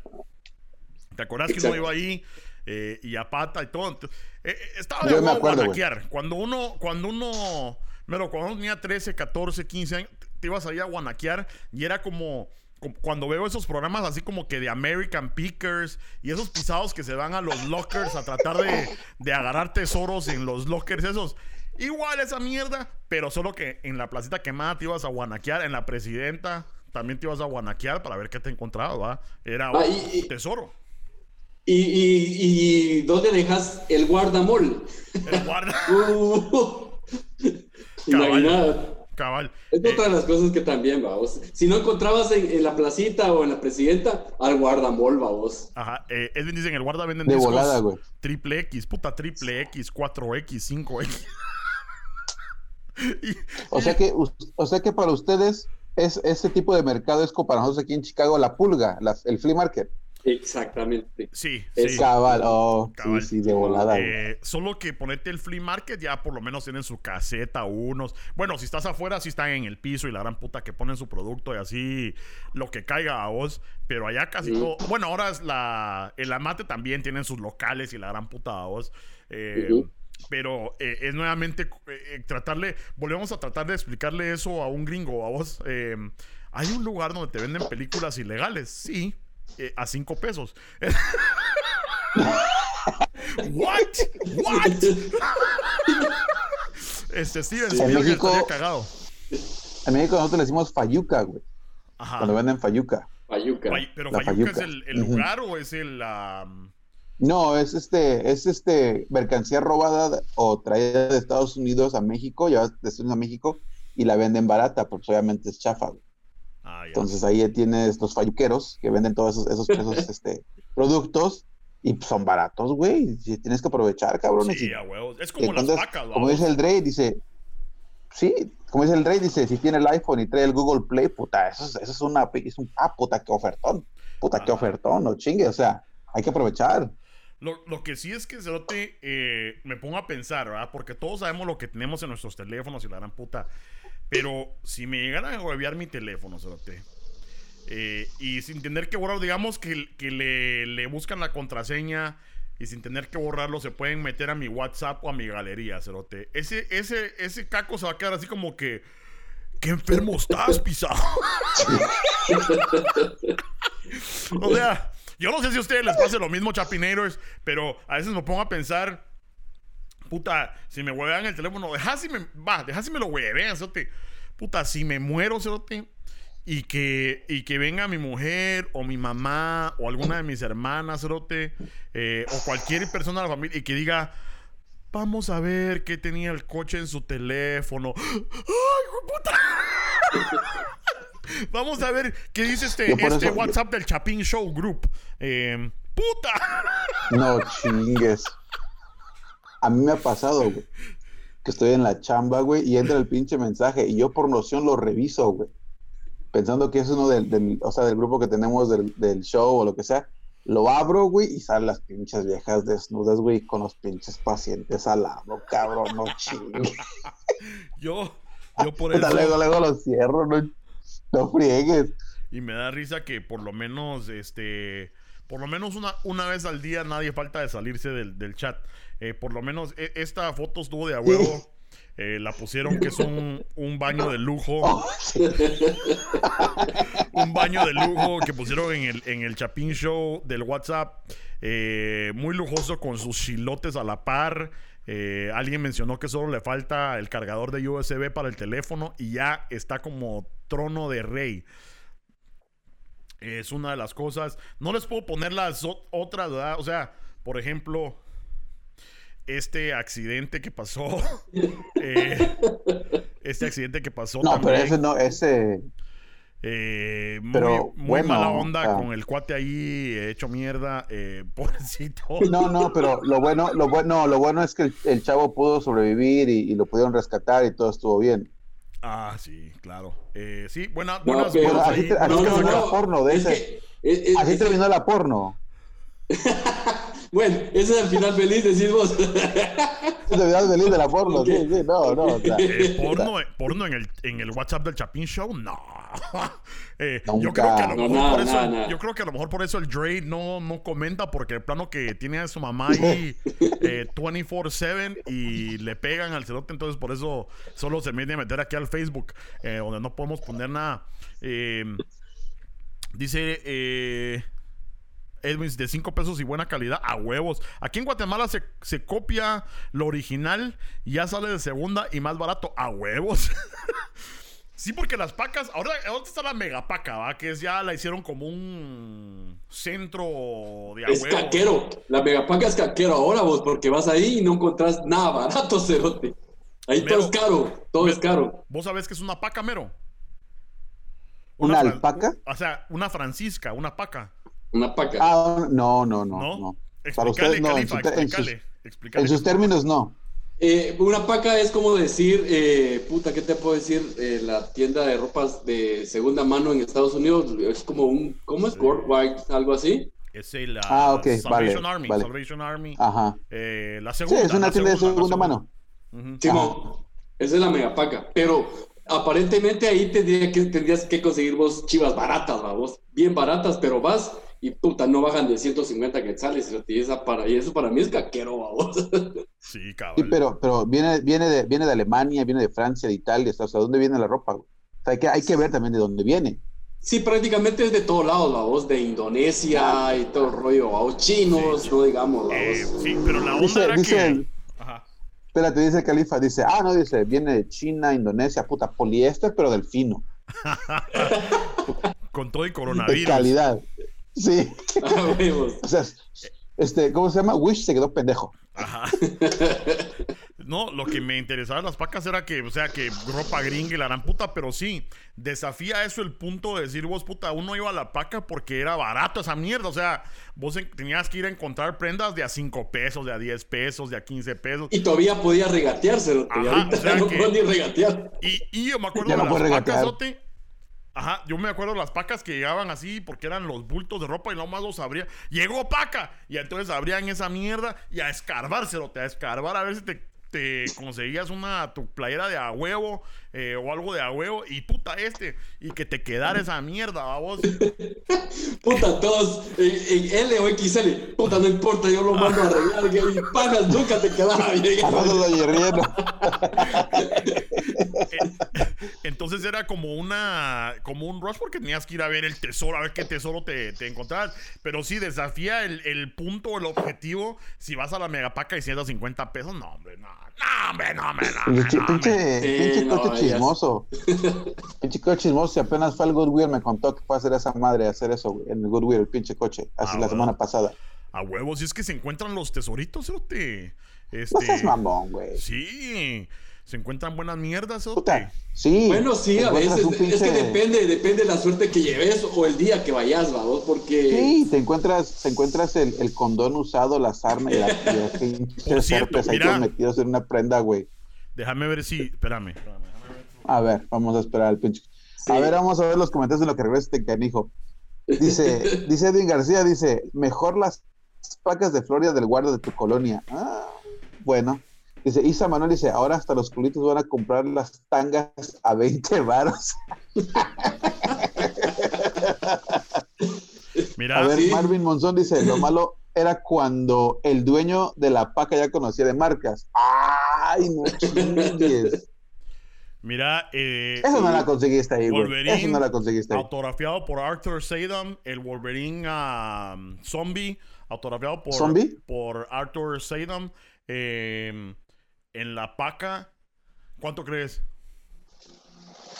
¿Te acuerdas que uno iba ahí eh, y a pata y todo? Eh, eh, estaba de guanaquear. Cuando uno, cuando uno, pero cuando uno tenía 13, 14, 15 años, te ibas ahí a guanaquear y era como, cuando veo esos programas así como que de American Pickers y esos pisados que se van a los lockers a tratar de, de agarrar tesoros en los lockers esos. Igual esa mierda, pero solo que en la placita quemada te ibas a guanaquear, en la presidenta también te ibas a guanaquear para ver qué te encontraba. Era Ah, un tesoro. ¿Y, y, y dónde dejas el guardamol? El guarda. (laughs) Uh, Cabal. Es Eh, otra de las cosas que también, vamos. Si no encontrabas en, en la placita o en la presidenta, al guardamol, vamos. Ajá, eh, Edwin dice en el guarda venden De discos volada, güey. triple X, puta triple X, 4X, 5X. (laughs) Y- O sea que, us- o sea que para ustedes es ese tipo de mercado es como para nosotros aquí en Chicago la pulga, el flea market. Exactamente. sí, Es sí. Cabal, oh, Cabal. sí, sí, de volada. Eh, solo que ponete el flea market ya por lo menos tienen su caseta unos. Bueno, si estás afuera sí están en el piso y la gran puta que ponen su producto y así lo que caiga a vos. Pero allá casi Ujú. todo. Bueno, ahora es la el amate también tienen sus locales y la gran puta a vos. Eh. Pero eh, es nuevamente eh, tratarle, volvemos a tratar de explicarle eso a un gringo, a vos. Hay un lugar donde te venden películas ilegales, sí, eh, a cinco pesos. (laughs) What? What? (laughs) Este Steven En Spielberg México- estaría cagado. En México nosotros le decimos fayuca, güey. Ajá. Cuando venden fayuca. Payuca. Fay- pero La Fayuca es Fayuca. el, el lugar o es el am, No, es este, es este mercancía robada o traída de Estados Unidos a México, llevada de Estados Unidos a México y la venden barata, porque obviamente es chafa. güey. Ah. Entonces ahí tienes los falluqueros que venden todos esos, esos, esos, (laughs) este, productos y son baratos, güey. Tienes que aprovechar, cabrón. Sí, a huevos. Es como las vacas, como dice el Dre, dice, sí, como dice el Dre, dice, si tiene el iPhone y trae el Google Play, puta, eso es, eso es una, es un, ah, puta, qué ofertón, puta, qué ofertón, no chingue, o sea, hay que aprovechar. Lo, lo que sí es que, Cerote, eh, me pongo a pensar, ¿verdad? Porque todos sabemos lo que tenemos en nuestros teléfonos y la gran puta. Pero si me llegaran a huevear mi teléfono, Cerote, eh, y sin tener que borrar, digamos que, que le, le buscan la contraseña y sin tener que borrarlo se pueden meter a mi WhatsApp o a mi galería, Cerote. Ese, ese, ese caco se va a quedar así como que... ¡Qué enfermo estás, pisado! (laughs) O sea, yo no sé si a ustedes les pase lo mismo, Chapinators, pero a veces me pongo a pensar, puta, si me huevean el teléfono, deja si me, va, deja si me lo huevean, cerote. Puta, si me muero, cerote, y que, y que venga mi mujer o mi mamá o alguna de mis hermanas, cerote, eh, o cualquier persona de la familia, y que diga, vamos a ver qué tenía el coche en su teléfono. ¡Ay, puta! (laughs) Vamos a ver qué dice este, este eso- WhatsApp del Chapin Show Group. Eh, ¡Puta! No chingues. A mí me ha pasado, güey, que estoy en la chamba, güey, y entra el pinche mensaje y yo por noción lo reviso, güey. Pensando que es uno del, del- o sea, del grupo que tenemos del, del show o lo que sea. Lo abro, güey, y salen las pinches viejas desnudas, güey, con los pinches pacientes al lado, cabrón, no chingues. (laughs) Yo, yo por eso. luego, luego lo cierro, no, no friegues. Y me da risa que por lo menos, este. Por lo menos una, una vez al día nadie falta de salirse del, del chat. Eh, por lo menos e- esta foto estuvo de a huevo. Eh, la pusieron que es un, un baño de lujo. (laughs) Oh, un baño de lujo que pusieron en el, en el Chapin Show del WhatsApp. Eh, muy lujoso con sus chilotes a la par. Eh, alguien mencionó que solo le falta el cargador de USB para el teléfono y ya está como trono de rey. Es una de las cosas. No les puedo poner las o- otras, ¿verdad? O sea, por ejemplo, este accidente que pasó. (laughs) eh, este accidente que pasó. No, pero también. ese no, ese. Eh, muy, Pero, muy bueno, mala onda ah. con el cuate ahí eh, hecho mierda, eh, (laughs) pobrecito. No, no, pero lo bueno, lo bueno, lo bueno es que el, el chavo pudo sobrevivir y, y lo pudieron rescatar y todo estuvo bien. Ah, sí, claro. Eh, sí, buena, No, buenas pero- buenas así acá. porno de es ese. que- es- es- Así es- terminó la porno. (laughs) Bueno, ese es el final feliz, decís vos. Terminó feliz de la porno, sí, sí, no, no. o sea, Eh, porno, porno en el, en el WhatsApp del Chapin Show, no. (laughs) Eh, yo creo que a lo No, mejor por eso, nada, nada. yo creo que a lo mejor por eso el Dre no, no comenta, porque el plano que tiene a su mamá (laughs) ahí eh, 24-7 y le pegan al cerote, entonces por eso solo se a meter aquí al Facebook, eh, donde no podemos poner nada. Eh, Dice eh, Edwin, de 5 pesos y buena calidad, a huevos. Aquí en Guatemala se, se copia lo original y ya sale de segunda y más barato, a huevos. (laughs) sí, porque las pacas, ahora, ¿dónde está la megapaca? ¿va? Que es ya la hicieron como un centro de a Es caquero. La megapaca es caquero ahora vos, porque vas ahí y no encontrás nada barato, (laughs) cerote. Ahí todo es caro, todo es caro. ¿Vos sabés que es una paca, mero? ¿Una fran- alpaca? O sea, una francisca, una paca. Una paca. Ah, no, no, no, ¿No? no. Para ustedes no, en, Califa, en sus, en sus términos no. Eh, una paca es como decir, eh, puta, ¿qué te puedo decir? Eh, la tienda de ropas de segunda mano en Estados Unidos es como un, ¿cómo es? Worldwide, algo así. Es el ah, Ah, ok, Salvation vale, Army. vale. Salvation Army. Ajá. Eh, la Sí, segunda. es una la tienda de segunda, mano. Simón, esa es la megapaca. Pero aparentemente ahí tendría que, tendrías que conseguir vos chivas baratas, ¿va? vos bien baratas, pero vas y puta, no bajan de 150 quetzales. Y, para, y eso para mí es caquero, ¿va? vos. Sí, cabrón. Sí, pero, pero viene, viene, de, viene de Alemania, viene de Francia, de Italia. O sea, ¿dónde viene la ropa? güey? O sea, hay que, hay que ver también de dónde viene. Sí, prácticamente es de todos lados, la voz de Indonesia y todo el rollo, ¿va? vos chinos, Sí. no digamos, la Eh, voz. sí, pero la onda Dice, era dice, que. el- Ajá. espérate, dice el califa, dice, ah, no, dice, viene de China, Indonesia, puta, poliéster, pero del fino, (laughs) Con todo y de coronavirus. calidad. Sí, Ah, (laughs) o sea, este, ¿cómo se llama? Wish se quedó pendejo. Ajá. No, lo que me interesaba de las pacas era que, o sea, que ropa gringa y la gran puta, pero sí, desafía eso el punto de decir vos, puta, uno iba a la paca porque era barato esa mierda, o sea, vos en- tenías que ir a encontrar prendas de a 5 pesos, de a 10 pesos, de a 15 pesos. Y todavía podía regateárselo, Ajá, o sea (laughs) no que- puedo ni regatear. Y, y yo me acuerdo Ya de no las pacas. Ajá, yo me acuerdo las pacas que llegaban así porque eran los bultos de ropa y nomás los abría. Llegó paca y entonces abrían esa mierda y a escarbárselo, te a escarbar a ver si te, conseguías una tu playera de a huevo eh, o algo de a huevo y puta este y que te quedara esa mierda, vos. (laughs) Puta, todos en, en L o XL, puta, no importa, yo lo mando a arreglar, que y pagas nunca te quedaba bien. (laughs) (laughs) Entonces era como una como un rush porque tenías que ir a ver el tesoro, a ver qué tesoro te, te encontrabas. Pero sí, desafía el, el punto, el objetivo. Si vas a la megapaca y 150 pesos, no, hombre, no, no, hombre, no, hombre, no, hombre, Pinche, pinche, Sí, pinche no, coche ya- chismoso. pinche coche chismoso. Si apenas fue al Goodwill, me contó que fue a hacer esa madre, hacer eso en el Goodwill, el pinche coche, así Ah, la bueno. semana pasada. A huevos, y es que se encuentran los tesoritos, cerote. No Este. seas mamón, güey. Sí, se encuentran buenas mierdas, cerote. Puta, sí. Bueno, sí, a veces, es que depende, depende de la suerte que lleves o el día que vayas, vamos, porque... Sí, te encuentras, te encuentras el, el condón usado, las armas y, la, y los (laughs) pinches herpes ahí metidos en una prenda, güey. Déjame ver si. Espérame. espérame, déjame ver. A ver, vamos a esperar al pinche. Sí. A ver, vamos a ver los comentarios en lo que regresa este canijo. Dice, (laughs) dice Edwin García, dice, mejor las pacas de Florida del guarda de tu colonia. Ah, bueno. Dice, Isa Manuel dice, ahora hasta los culitos van a comprar las tangas a 20 varos. Mira, A ver, sí. Marvin Monzón dice, lo malo era cuando el dueño de la paca ya conocía de marcas. ¡Ay, no chingues! mira, eh, Eso no la conseguiste ahí, güey. Wolverine, Eso no la conseguiste ahí. autografiado por Arthur Sadam, el Wolverine um, Zombie, autografiado por, ¿Zombie? por Arthur Sadam, eh, en la paca. ¿Cuánto crees?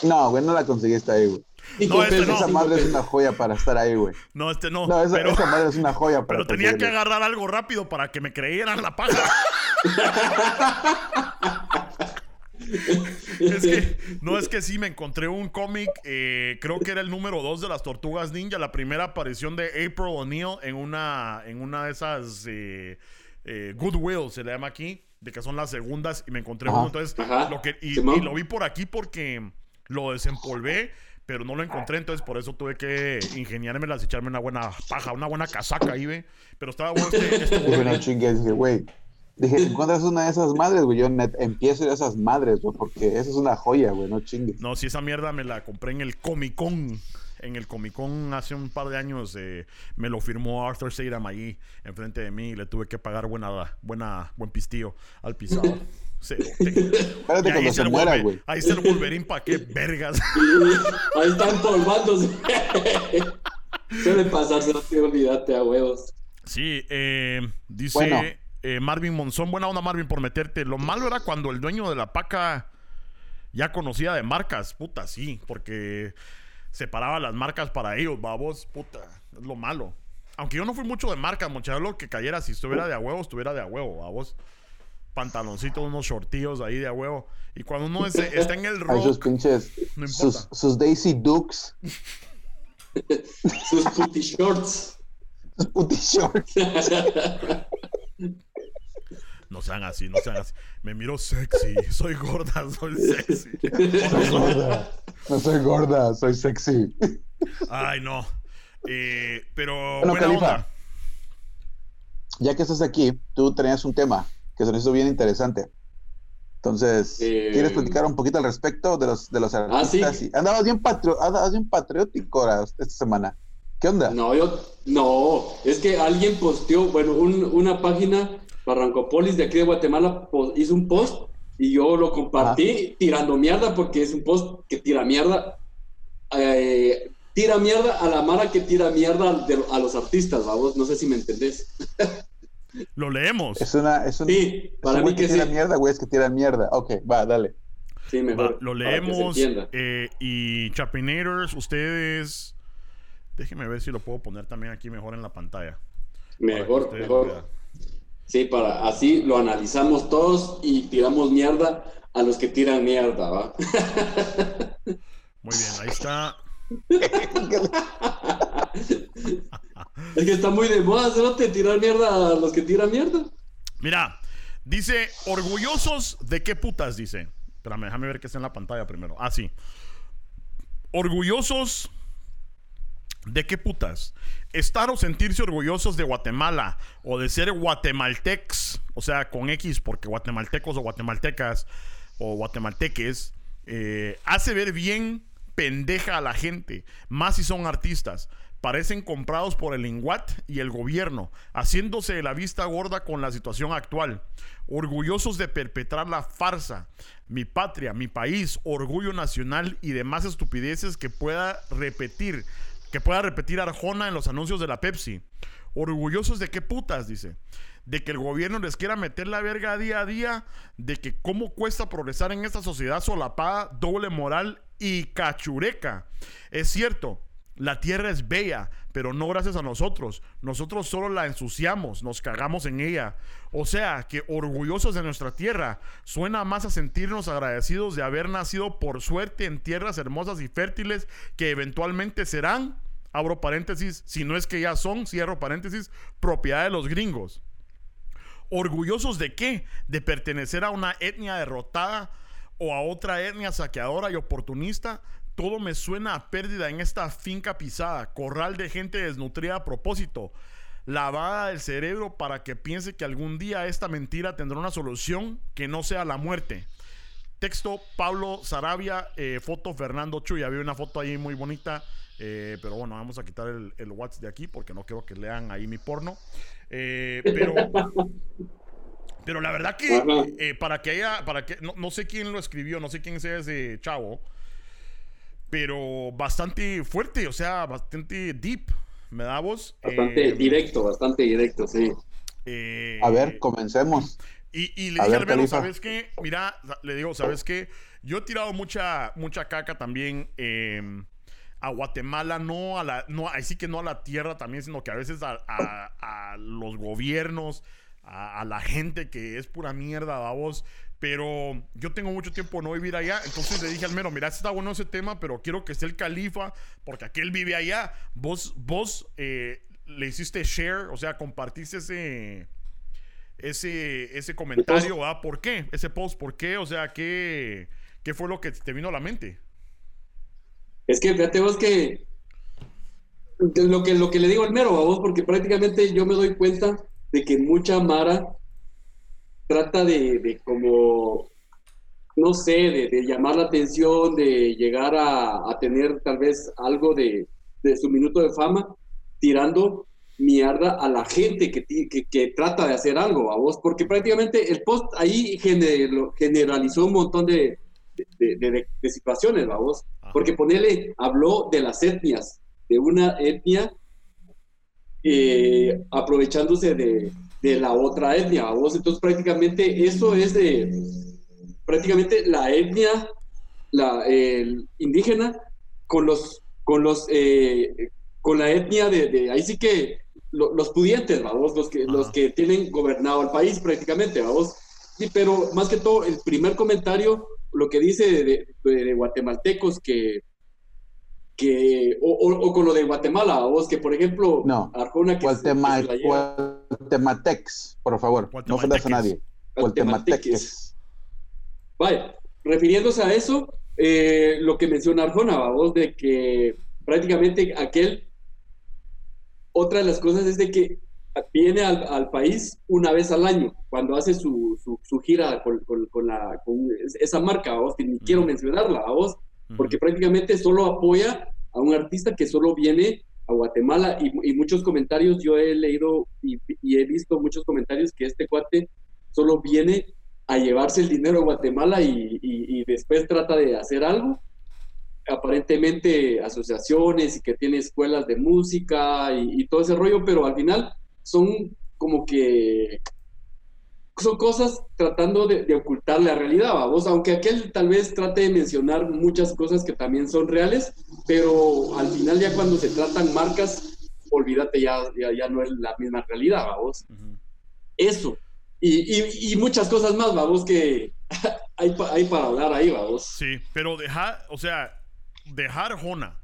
No, güey, no la conseguiste ahí, güey. No, este pesos, no. Esa cinco madre es una joya para estar ahí, güey. No, este no. No, esa, pero esa madre es una joya para pero tenía que agarrar algo rápido para que me creyeran la paja. (laughs) es que, no es que sí, me encontré un cómic, eh, creo que era el número 2 de las Tortugas Ninja, la primera aparición de April O'Neil en una, en una de esas eh, eh, Goodwill, se le llama aquí, de que son las segundas, y me encontré Ajá. uno, entonces, Ajá. lo que, y, lo vi por aquí porque lo desempolvé, pero no lo encontré, entonces por eso tuve que ingeniármelas y echarme una buena paja, una buena casaca ahí, ve. Pero estaba bueno este, este (laughs) chingues, dije, güey. Dije, encuentras una de esas madres, güey. Yo net- empiezo a esas madres, güey, porque esa es una joya, güey, no chingues. No, si esa mierda me la compré en el Comic Con. En el Comic Con hace un par de años eh, me lo firmó Arthur Sadam allí enfrente de mí y le tuve que pagar buena, buena, buen pistillo al pisado. Cerote. (laughs) Espérate ahí se muera, güey. Ahí está el Wolverine, ¿para qué vergas? (laughs) Ahí está empolvándose. (laughs) Suele pasarse, no te olvídate a huevos. Sí, eh, dice Bueno. eh, Marvin Monzón, buena onda Marvin por meterte. Lo malo era cuando el dueño de la paca ya conocía de marcas, puta, sí, porque separaba las marcas para ellos, babos, puta, es lo malo. Aunque yo no fui mucho de marcas, muchacho, lo que cayera, si estuviera de a huevo, estuviera de a huevo, babos. Pantaloncitos, unos shortillos ahí de a huevo. Y cuando uno es- (laughs) está en el Hay sus rock, pinches, No sus, importa. sus Daisy Dukes, Sus puti shorts. sus puti shorts. (laughs) no sean así, no sean así. Me miro sexy, soy gorda, soy sexy. (laughs) No soy gorda, soy sexy. Ay, no. Eh, pero Bueno, buena Califa. onda. Ya que estás aquí, tú tenías un tema que se nos hizo bien interesante. Entonces, Eh, ¿quieres platicar un poquito al respecto de los, de los Ah, sí. artistas? Y- Andabas bien, patrio, andabas bien patriótico ahora, esta semana. ¿Qué onda? No, yo, no, es que alguien posteó, bueno, un- una página, Barrancopolis de aquí de Guatemala, hizo un post y yo lo compartí tirando mierda porque es un post que tira mierda, eh, tira mierda a la mara que tira mierda de- a los artistas, vamos, no sé si me entendés. Lo leemos. Es una, es un, Sí, es para un mí que, que tira sí. mierda, güey, es que tira mierda. Ok, va, dale. Sí, Va, mejor. lo leemos. eh, y Chapinators, ustedes. Déjenme ver si lo puedo poner también aquí mejor en la pantalla. Mejor, mejor. vean. Sí, para así lo analizamos todos y tiramos mierda a los que tiran mierda, ¿va? Muy bien, ahí está. Es que está muy de moda, ¿no? Te tirar mierda a los que tiran mierda. Mira, dice, orgullosos de qué putas, dice. Espérame, déjame ver qué está en la pantalla primero. Ah, sí. Orgullosos de qué putas. Estar o sentirse orgullosos de Guatemala o de ser guatemaltecs, o sea, con X, porque guatemaltecos o guatemaltecas o guatemalteques, eh, hace ver bien pendeja a la gente, más si son artistas. Parecen comprados por el INGUAT y el gobierno, haciéndose de la vista gorda con la situación actual. Orgullosos de perpetrar la farsa. Mi patria, mi país, orgullo nacional y demás estupideces que pueda repetir, que pueda repetir Arjona en los anuncios de la Pepsi. Orgullosos de qué putas, dice. De que el gobierno les quiera meter la verga día a día, de que cómo cuesta progresar en esta sociedad solapada, doble moral y cachureca. Es cierto, la tierra es bella, pero no gracias a nosotros. Nosotros solo la ensuciamos, nos cagamos en ella. O sea, que orgullosos de nuestra tierra, suena más a sentirnos agradecidos de haber nacido por suerte en tierras hermosas y fértiles que eventualmente serán, abro paréntesis, si no es que ya son, cierro paréntesis, propiedad de los gringos. ¿Orgullosos de qué? De pertenecer a una etnia derrotada o a otra etnia saqueadora y oportunista. Todo me suena a pérdida en esta finca pisada, corral de gente desnutrida a propósito, lavada del cerebro para que piense que algún día esta mentira tendrá una solución que no sea la muerte. Texto Pablo Sarabia, eh, foto Fernando Chuy. Había una foto ahí muy bonita, eh, pero bueno, vamos a quitar el, el WhatsApp de aquí porque no quiero que lean ahí mi porno. Eh, pero, (laughs) pero la verdad que para que haya, para que no, no sé quién lo escribió, no sé quién sea ese chavo, pero bastante fuerte, o sea, bastante deep. ¿Me da vos? Bastante Eh, directo, bastante directo, sí. eh, A ver, comencemos. y, y le A dije ver, al Califa. ¿sabes qué? Mira, le digo, ¿sabes qué? Yo he tirado mucha, mucha caca también eh, a Guatemala, no a la, no, así que no a la tierra también, sino que a veces a, a- a los gobiernos, a, a la gente que es pura mierda, vos. Pero yo tengo mucho tiempo no vivir allá, entonces le dije al mero, mira, está bueno ese tema, pero quiero que esté el califa, porque aquel vive allá. Vos, vos eh, le hiciste share, o sea, compartiste ese, ese, ese comentario, ¿verdad? ¿Por qué? Ese post, ¿por qué? O sea, ¿qué, qué fue lo que te vino a la mente? Es que fíjate vos que lo que lo que le digo al mero a vos, porque prácticamente yo me doy cuenta de que mucha Mara trata de, de como, no sé, de, de llamar la atención, de llegar a, a tener tal vez algo de, de su minuto de fama, tirando mierda a la gente que, que, que trata de hacer algo, a vos, porque prácticamente el post ahí gener- generalizó un montón de, situaciones, vamos. Ajá. Porque ponele, habló de las etnias, de una etnia eh, aprovechándose de, de, la otra etnia. ¿vos? Entonces prácticamente eso es de prácticamente la etnia la, indígena con los con los eh, con la etnia de, ahí sí que los pudientes, vamos, los que los que tienen gobernado el país prácticamente, vamos. Sí, pero más que todo el primer comentario lo que dice de, guatemaltecos que que, o, con lo de Guatemala, vos, que por ejemplo, no, Arjona que, Guatemaltex, por favor, no ofendas a nadie. Guatemalteques. Vaya, refiriéndose a eso, eh, lo que menciona Arjona, vos, de que prácticamente aquel, otra de las cosas es de que viene al, país una vez al año, cuando hace su, su, gira con, con, la, con esa marca, vos, que ni quiero mencionarla, vos, porque prácticamente solo apoya a un artista que solo viene a Guatemala y, muchos comentarios, yo he leído y, he visto muchos comentarios que este cuate solo viene a llevarse el dinero a Guatemala y, y después trata de hacer algo. Aparentemente asociaciones y que tiene escuelas de música y, todo ese rollo, pero al final son como que son cosas tratando de, ocultar la realidad, vamos, aunque aquel tal vez trate de mencionar muchas cosas que también son reales, pero al final ya cuando se tratan marcas, olvídate, ya, ya, no es la misma realidad, vamos. Eso. Y, y, muchas cosas más, vamos, que (laughs) hay, hay para hablar ahí, vamos. Sí, pero deja, o sea, dejar Jona.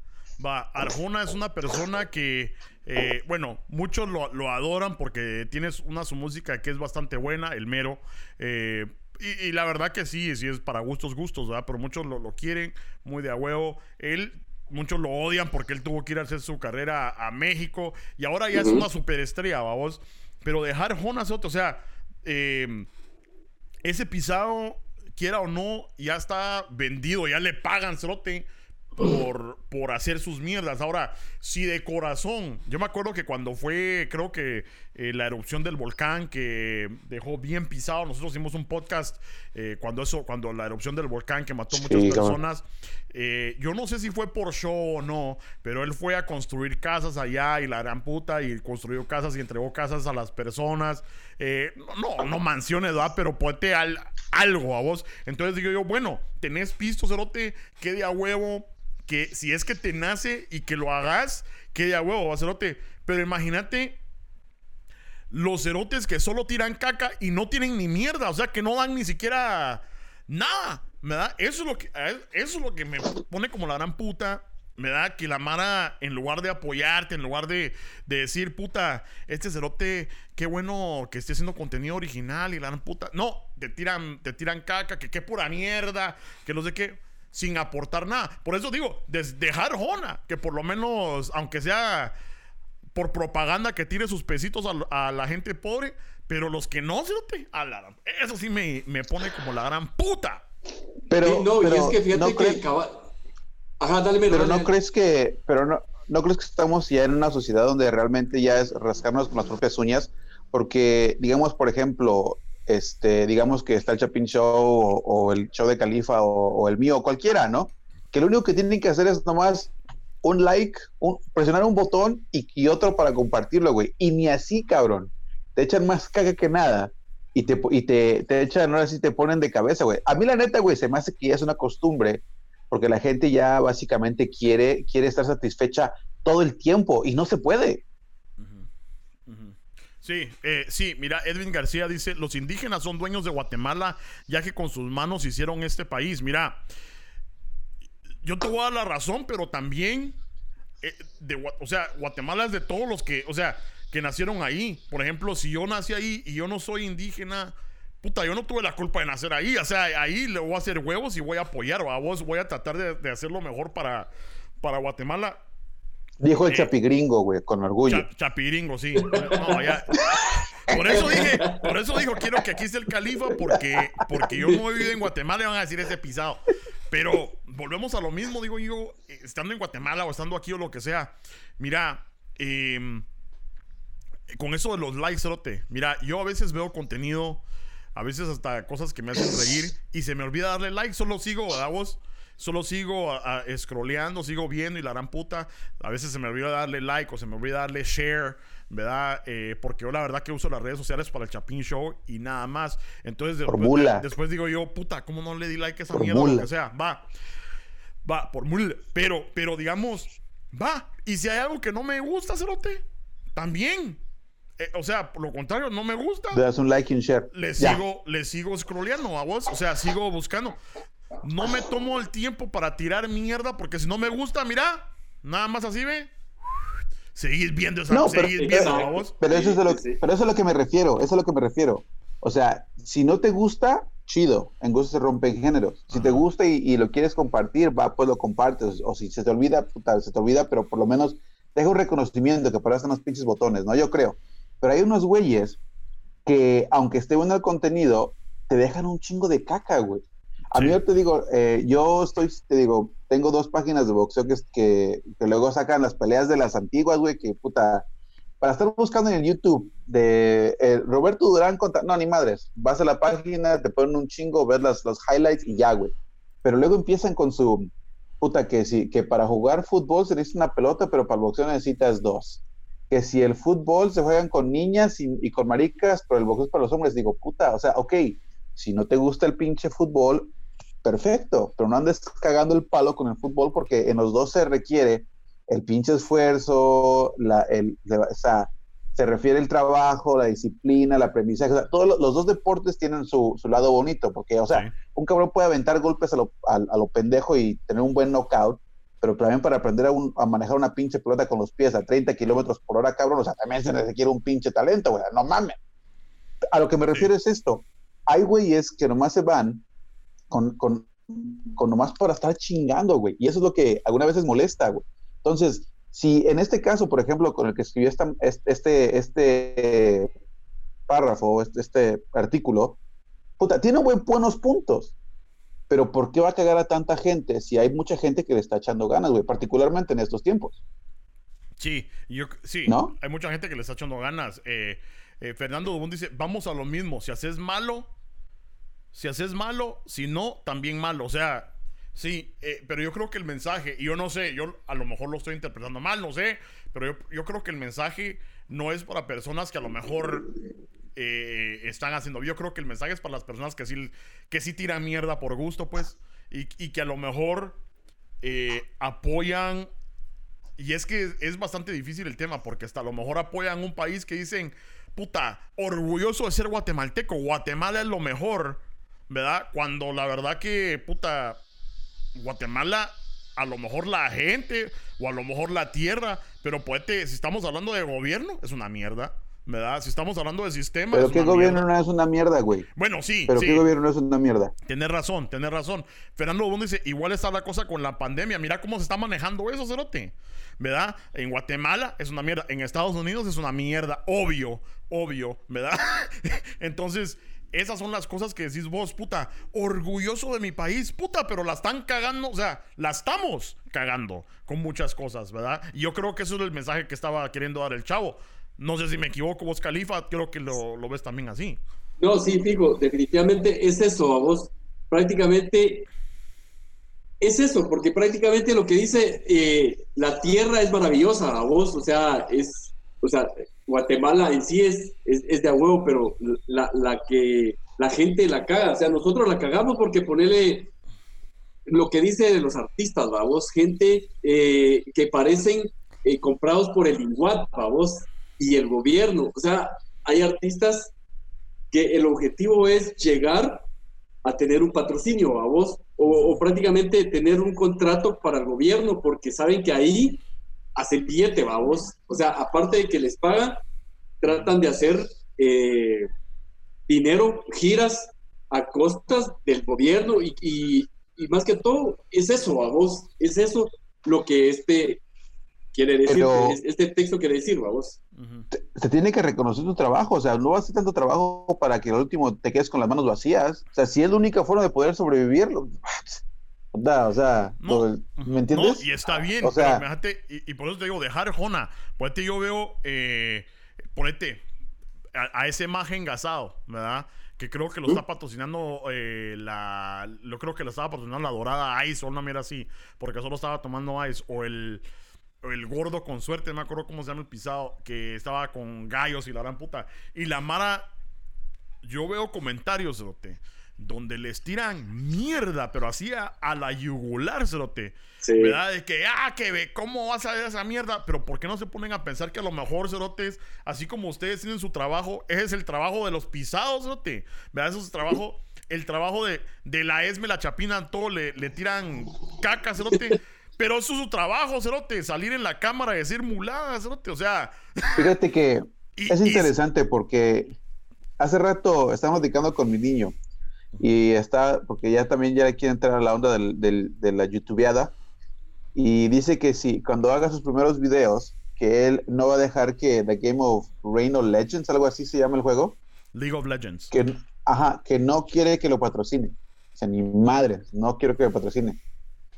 Va, Arjona es una persona que eh, bueno, muchos lo, adoran porque tienes una su música que es bastante buena, el mero. Eh, y, la verdad que sí, sí es para gustos, gustos, ¿verdad? Pero muchos lo, quieren muy de a huevo. Él, muchos lo odian porque él tuvo que ir a hacer su carrera a, México y ahora ya es una superestrella, vamos. Pero dejar Jonas o sea, eh, ese pisado, quiera o no, ya está vendido, ya le pagan, cerote por, por hacer sus mierdas. Ahora, si de corazón, yo me acuerdo que cuando fue, creo que eh, la erupción del volcán que dejó bien pisado, nosotros hicimos un podcast eh, cuando eso, cuando la erupción del volcán que mató muchas personas. Eh, yo no sé si fue por show o no, pero él fue a construir casas allá y la gran puta y construyó casas y entregó casas a las personas. no, no mansiones, ¿verdad? Pero ponte al, algo a vos. Entonces digo yo, bueno, tenés pisto, cerote, que de a huevo que si es que te nace y que lo hagas, quede a huevo, bacerote. Pero imagínate los cerotes que solo tiran caca y no tienen ni mierda, o sea, que no dan ni siquiera nada. ¿Me da? Eso es lo que, eso es lo que me pone como la gran puta. Me da que la Mara, en lugar de apoyarte, en lugar de, decir, puta, este cerote, qué bueno que esté haciendo contenido original y la gran puta. No, te tiran, te tiran caca, que qué pura mierda, que no sé qué sin aportar nada. Por eso digo, dejar Jona, que por lo menos, aunque sea por propaganda, que tire sus pesitos a, la gente pobre, pero los que no, eso sí me, pone como la gran puta. Pero, no, y es que fíjate que Ajá, dale, pero no crees que, pero no, no crees que estamos ya en una sociedad donde realmente ya es rascarnos con las propias uñas, porque digamos, por ejemplo, este, digamos que está el Chapin Show o, el show de Califa o, el mío, cualquiera, ¿no? Que lo único que tienen que hacer es nomás un like, presionar un botón y, otro para compartirlo, güey. Y ni así, cabrón. Te echan más caga que nada. Y te, y te, te echan, ahora sí te ponen de cabeza, güey. A mí la neta, güey, se me hace que ya es una costumbre porque la gente ya básicamente quiere, quiere estar satisfecha todo el tiempo y no se puede. Sí, eh, sí, mira, Edwin García dice, los indígenas son dueños de Guatemala ya que con sus manos hicieron este país. Mira, yo te voy a dar la razón, pero también, eh, de, o sea, Guatemala es de todos los que, o sea, que nacieron ahí. Por ejemplo, si yo nací ahí y yo no soy indígena, puta, yo no tuve la culpa de nacer ahí. O sea, ahí le voy a hacer huevos y voy a apoyar, a vos voy a tratar de, de hacer lo mejor para, para Guatemala. Dijo el chapigringo, güey, con orgullo. chapigringo, sí. Por eso dije, por eso dijo, quiero que aquí esté el califa, porque, porque yo no he vivido en Guatemala y van a decir ese pisado. Pero volvemos a lo mismo, digo yo, estando en Guatemala o estando aquí o lo que sea. Mira, em, con eso de los likes, Cerote. Mira, yo a veces veo contenido, a veces hasta cosas que me hacen reír y se me olvida darle like, solo sigo a vos solo sigo a, a- scrolleando, sigo viendo y la gran puta. A veces se me olvida darle like o se me olvida darle share, ¿verdad? Eh, porque yo la verdad que uso las redes sociales para el Chapín Show y nada más. Entonces después, después digo yo, puta, ¿cómo no le di like a esa Por mierda? o mula. Sea, va. Va, por mula. Pero, pero digamos, va. Y si hay algo que no me gusta, Cerote, también. Eh, o sea, por lo contrario, no me gusta Le das un like y un share. le Ya. sigo, le sigo scrolleando a vos. O sea, sigo buscando. No me tomo el tiempo para tirar mierda porque si no me gusta, mira, nada más así ve. Seguís viendo esa, No, pero- seguís viendo vos. Pero eso, es a lo, pero eso es a lo que me refiero, eso es a lo que me refiero. O sea, si no te gusta, chido, en gusto se rompen géneros. Si te gusta y, y lo quieres compartir, va, pues lo compartes. O si se te olvida, puta, se te olvida, pero por lo menos deja un reconocimiento que para eso están los pinches botones, ¿no? Yo creo. Pero hay unos güeyes que, aunque esté bueno el contenido, te dejan un chingo de caca, güey. A mí yo te digo, eh, yo estoy, te digo, tengo dos páginas de boxeo que, que luego sacan las peleas de las antiguas, güey, que puta, para estar buscando en el YouTube de eh, Roberto Durán contra, no, ni madres, vas a la página, te ponen un chingo, ves las, los highlights y ya, güey. Pero luego empiezan con su, puta, que sí, que para jugar fútbol se necesita una pelota, pero para el boxeo necesitas dos. Que si el fútbol se juegan con niñas y, y con maricas, pero el boxeo es para los hombres, digo, puta, o sea, ok, si no te gusta el pinche fútbol, perfecto, pero no andes cagando el palo con el fútbol porque en los dos se requiere el pinche esfuerzo, la, el, o sea, se refiere el trabajo, la disciplina, la o sea, todos los, los dos deportes tienen su, su lado bonito, porque, o sea, Sí. un cabrón puede aventar golpes a lo, a, a lo pendejo y tener un buen knockout, pero también para aprender a, un- a manejar una pinche pelota con los pies a 30 kilómetros por hora, cabrón, o sea, también se requiere un pinche talento, güey, no mames. A lo que me refiero es esto, hay güeyes que nomás se van con, con, con nomás para estar chingando, güey, y eso es lo que algunas veces molesta, güey. Entonces, si en este caso, por ejemplo, con el que escribió esta- este, este párrafo, este, este artículo, puta, tiene buen, buenos puntos. Pero ¿por qué va a cagar a tanta gente si hay mucha gente que le está echando ganas, güey? Particularmente en estos tiempos. Sí, yo, sí, ¿No? hay mucha gente que le está echando ganas. Eh, eh, Fernando Dubón dice, vamos a lo mismo, si haces malo, si haces malo, si no, también malo. O sea, sí, eh, pero yo creo que el mensaje, y yo no sé, yo a lo mejor lo estoy interpretando mal, no sé, pero yo, yo creo que el mensaje no es para personas que a lo mejor eh, están haciendo. Yo creo que el mensaje es para las personas que sí, que sí tiran mierda por gusto, pues, y, y que a lo mejor eh, apoyan. Y es que es bastante difícil el tema, porque hasta a lo mejor apoyan un país que dicen, puta, orgulloso de ser guatemalteco, Guatemala es lo mejor, ¿verdad? Cuando la verdad que, puta, Guatemala, a lo mejor la gente, o a lo mejor la tierra, pero puede, si estamos hablando de gobierno, es una mierda, ¿verdad? Si estamos hablando de sistema, Pero es ¿qué una gobierno mierda. no es una mierda, güey? Bueno, sí, Pero sí. ¿qué gobierno no es una mierda? Tienes razón, tienes razón. Fernando Bond dice, igual está la cosa con la pandemia. Mira cómo se está manejando eso, Cerote. ¿Verdad? En Guatemala es una mierda. En Estados Unidos es una mierda. Obvio, obvio, ¿verdad? (laughs) Entonces, esas son las cosas que decís vos, puta. Orgulloso de mi país, puta, pero la están cagando. O sea, la estamos cagando con muchas cosas, ¿verdad? Y yo creo que eso es el mensaje que estaba queriendo dar el chavo. No sé si me equivoco, vos, Califa. Creo que lo, ves también así. No, sí, fijo, definitivamente es eso, a vos. Prácticamente es eso, porque prácticamente lo que dice eh, la tierra es maravillosa, a vos, o sea, es, o sea, Guatemala en sí es, es, de a huevo, pero la, la que la gente la caga, o sea, nosotros la cagamos porque ponerle lo que dice de los artistas, vos, gente eh, que parecen eh, comprados por el INGUAT, vos, y el gobierno, o sea, hay artistas que el objetivo es llegar a tener un patrocinio a vos o, o, prácticamente tener un contrato para el gobierno porque saben que ahí hacen billete, va vos. O sea, aparte de que les pagan, tratan de hacer eh, dinero, giras a costas del gobierno y, y, y, más que todo es eso, a vos, es eso lo que este quiere decir, Pero, este texto quiere decir, vamos. Uh -huh. te, tiene que reconocer tu trabajo, o sea, no hacer tanto trabajo para que al último te quedes con las manos vacías. O sea, si es la única forma de poder sobrevivir, (laughs) o sea, no, ¿me entiendes? No, y está bien, o sea, pero fíjate, y, y, por eso te digo, dejar Jona, ponete yo veo, eh, ponete, a, ese maje engasado, ¿verdad? Que creo que lo está patrocinando eh, la. Lo creo que lo estaba patrocinando la dorada Ice o una mierda así. Porque solo estaba tomando Ice. O el. el gordo con suerte, no me acuerdo cómo se llama el pisado. Que estaba con gallos y la gran puta. Y la Mara. Yo veo comentarios, de donde les tiran mierda, pero así a, la yugular, cerote. Sí. ¿Verdad? De que, ah, que ve, ¿cómo vas a ver esa mierda? Pero ¿por qué no se ponen a pensar que a lo mejor, cerotes, así como ustedes tienen su trabajo, ese es el trabajo de los pisados, cerote? ¿Verdad? Eso es el trabajo, el trabajo de, de la Esme, la Chapina, todo le, le tiran caca, cerote. Pero eso es su trabajo, cerote, salir en la cámara y decir muladas, cerote, o sea... Fíjate que (laughs) es interesante porque hace rato estamos dedicando con mi niño y está, porque ya también ya quiere entrar a la onda de la youtubeada. Y dice que si cuando haga sus primeros videos, que él no va a dejar que The Game of Reign of Legends, algo así se llama el juego. League of Legends. Que, ajá, que no quiere que lo patrocine. O sea, ni madre, no quiero que lo patrocine.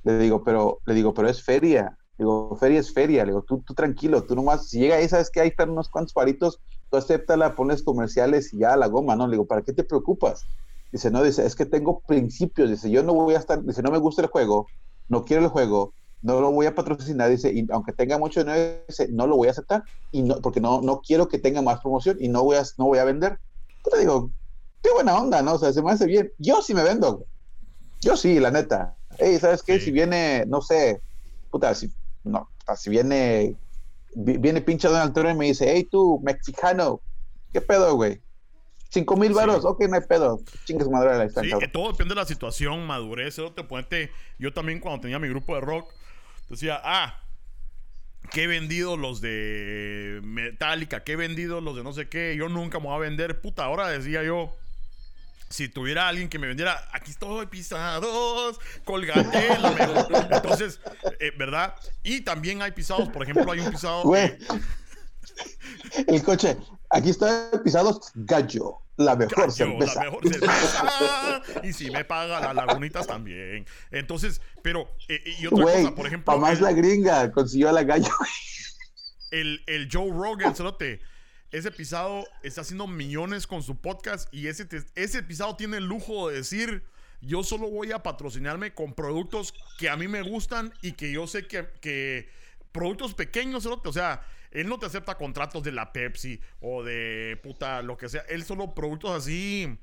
Le digo, pero, le digo, pero es feria. Le digo, feria es feria. Le digo, tú, tú tranquilo, tú nomás, si llega ahí, sabes que ahí están unos cuantos paritos, tú acéptala, pones comerciales y ya la goma, ¿no? Le digo, ¿para qué te preocupas? Dice, no, dice, es que tengo principios. Dice, yo no voy a estar, dice, no me gusta el juego, no quiero el juego, no lo voy a patrocinar. Dice, y aunque tenga mucho dinero, dice, no lo voy a aceptar, y no, porque no, no quiero que tenga más promoción y no voy a, no voy a vender. Yo le digo, qué buena onda, ¿no? O sea, se me hace bien. Yo sí me vendo. Yo sí, la neta. Hey, ¿sabes qué? Si viene, no sé, puta, si, no, si viene, viene pinche Donald Trump y me dice, hey, tú, mexicano, ¿qué pedo, güey? Cinco mil varos, ok, no hay pedo. Chingues madre la Sí, que todo depende de la situación, madurez. Te puente. Yo también, cuando tenía mi grupo de rock, decía, ah, que he vendido los de Metallica, que he vendido los de no sé qué. Yo nunca me voy a vender. Puta, ahora decía yo. Si tuviera alguien que me vendiera, aquí estoy pisados, colgate, (laughs) Entonces, eh, ¿verdad? Y también hay pisados, por ejemplo, hay un pisado. El coche, Aquí está pisados Gallo, la mejor cerveza. La mejor cerveza. y si me paga las lagunitas también. Entonces, pero, eh, y otra cosa, por ejemplo. Mamá es la gringa, consiguió a la Gallo. El, el Joe Rogan, cerote. Ese pisado está haciendo millones con su podcast y ese, ese pisado tiene el lujo de decir yo solo voy a patrocinarme con productos que a mí me gustan y que yo sé que, que productos pequeños, o sea, él no te acepta contratos de la Pepsi o de puta lo que sea. Él solo productos así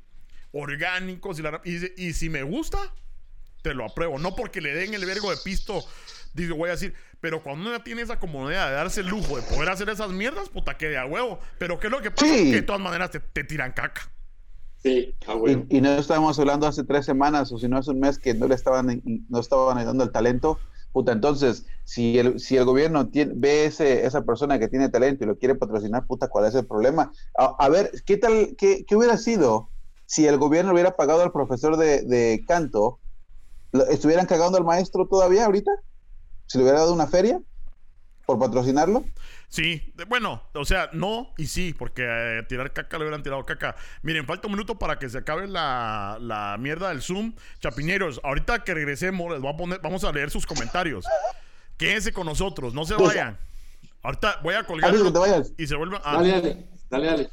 orgánicos y, la, y, si me gusta, te lo apruebo. No porque le den el vergo de pisto, digo, voy a decir, pero cuando uno tiene esa comodidad de darse el lujo de poder hacer esas mierdas, puta, que de a huevo. Pero ¿qué es lo que pasa? Que de todas maneras te, tiran caca. Sí, a huevo. Y, no estábamos hablando hace tres semanas o si no hace un mes que no le estaban, no estaban dando el talento Puta, entonces, si el, si el gobierno tiene, ve ese, esa persona que tiene talento y lo quiere patrocinar, puta, ¿cuál es el problema? A, ver, ¿qué tal, qué, qué, hubiera sido si el gobierno hubiera pagado al profesor de, de canto? ¿Estuvieran cagando al maestro todavía ahorita? ¿Si le hubiera dado una feria por patrocinarlo? Sí, bueno, o sea, no y sí, porque eh, tirar caca le hubieran tirado caca. Miren, falta un minuto para que se acabe la, la mierda del Zoom. Chapineros, ahorita que regresemos, les voy a poner, vamos a leer sus comentarios. Quédense con nosotros, no se pues, vayan. Ahorita voy a colgar y se vuelven a. Dale, dale, dale, dale.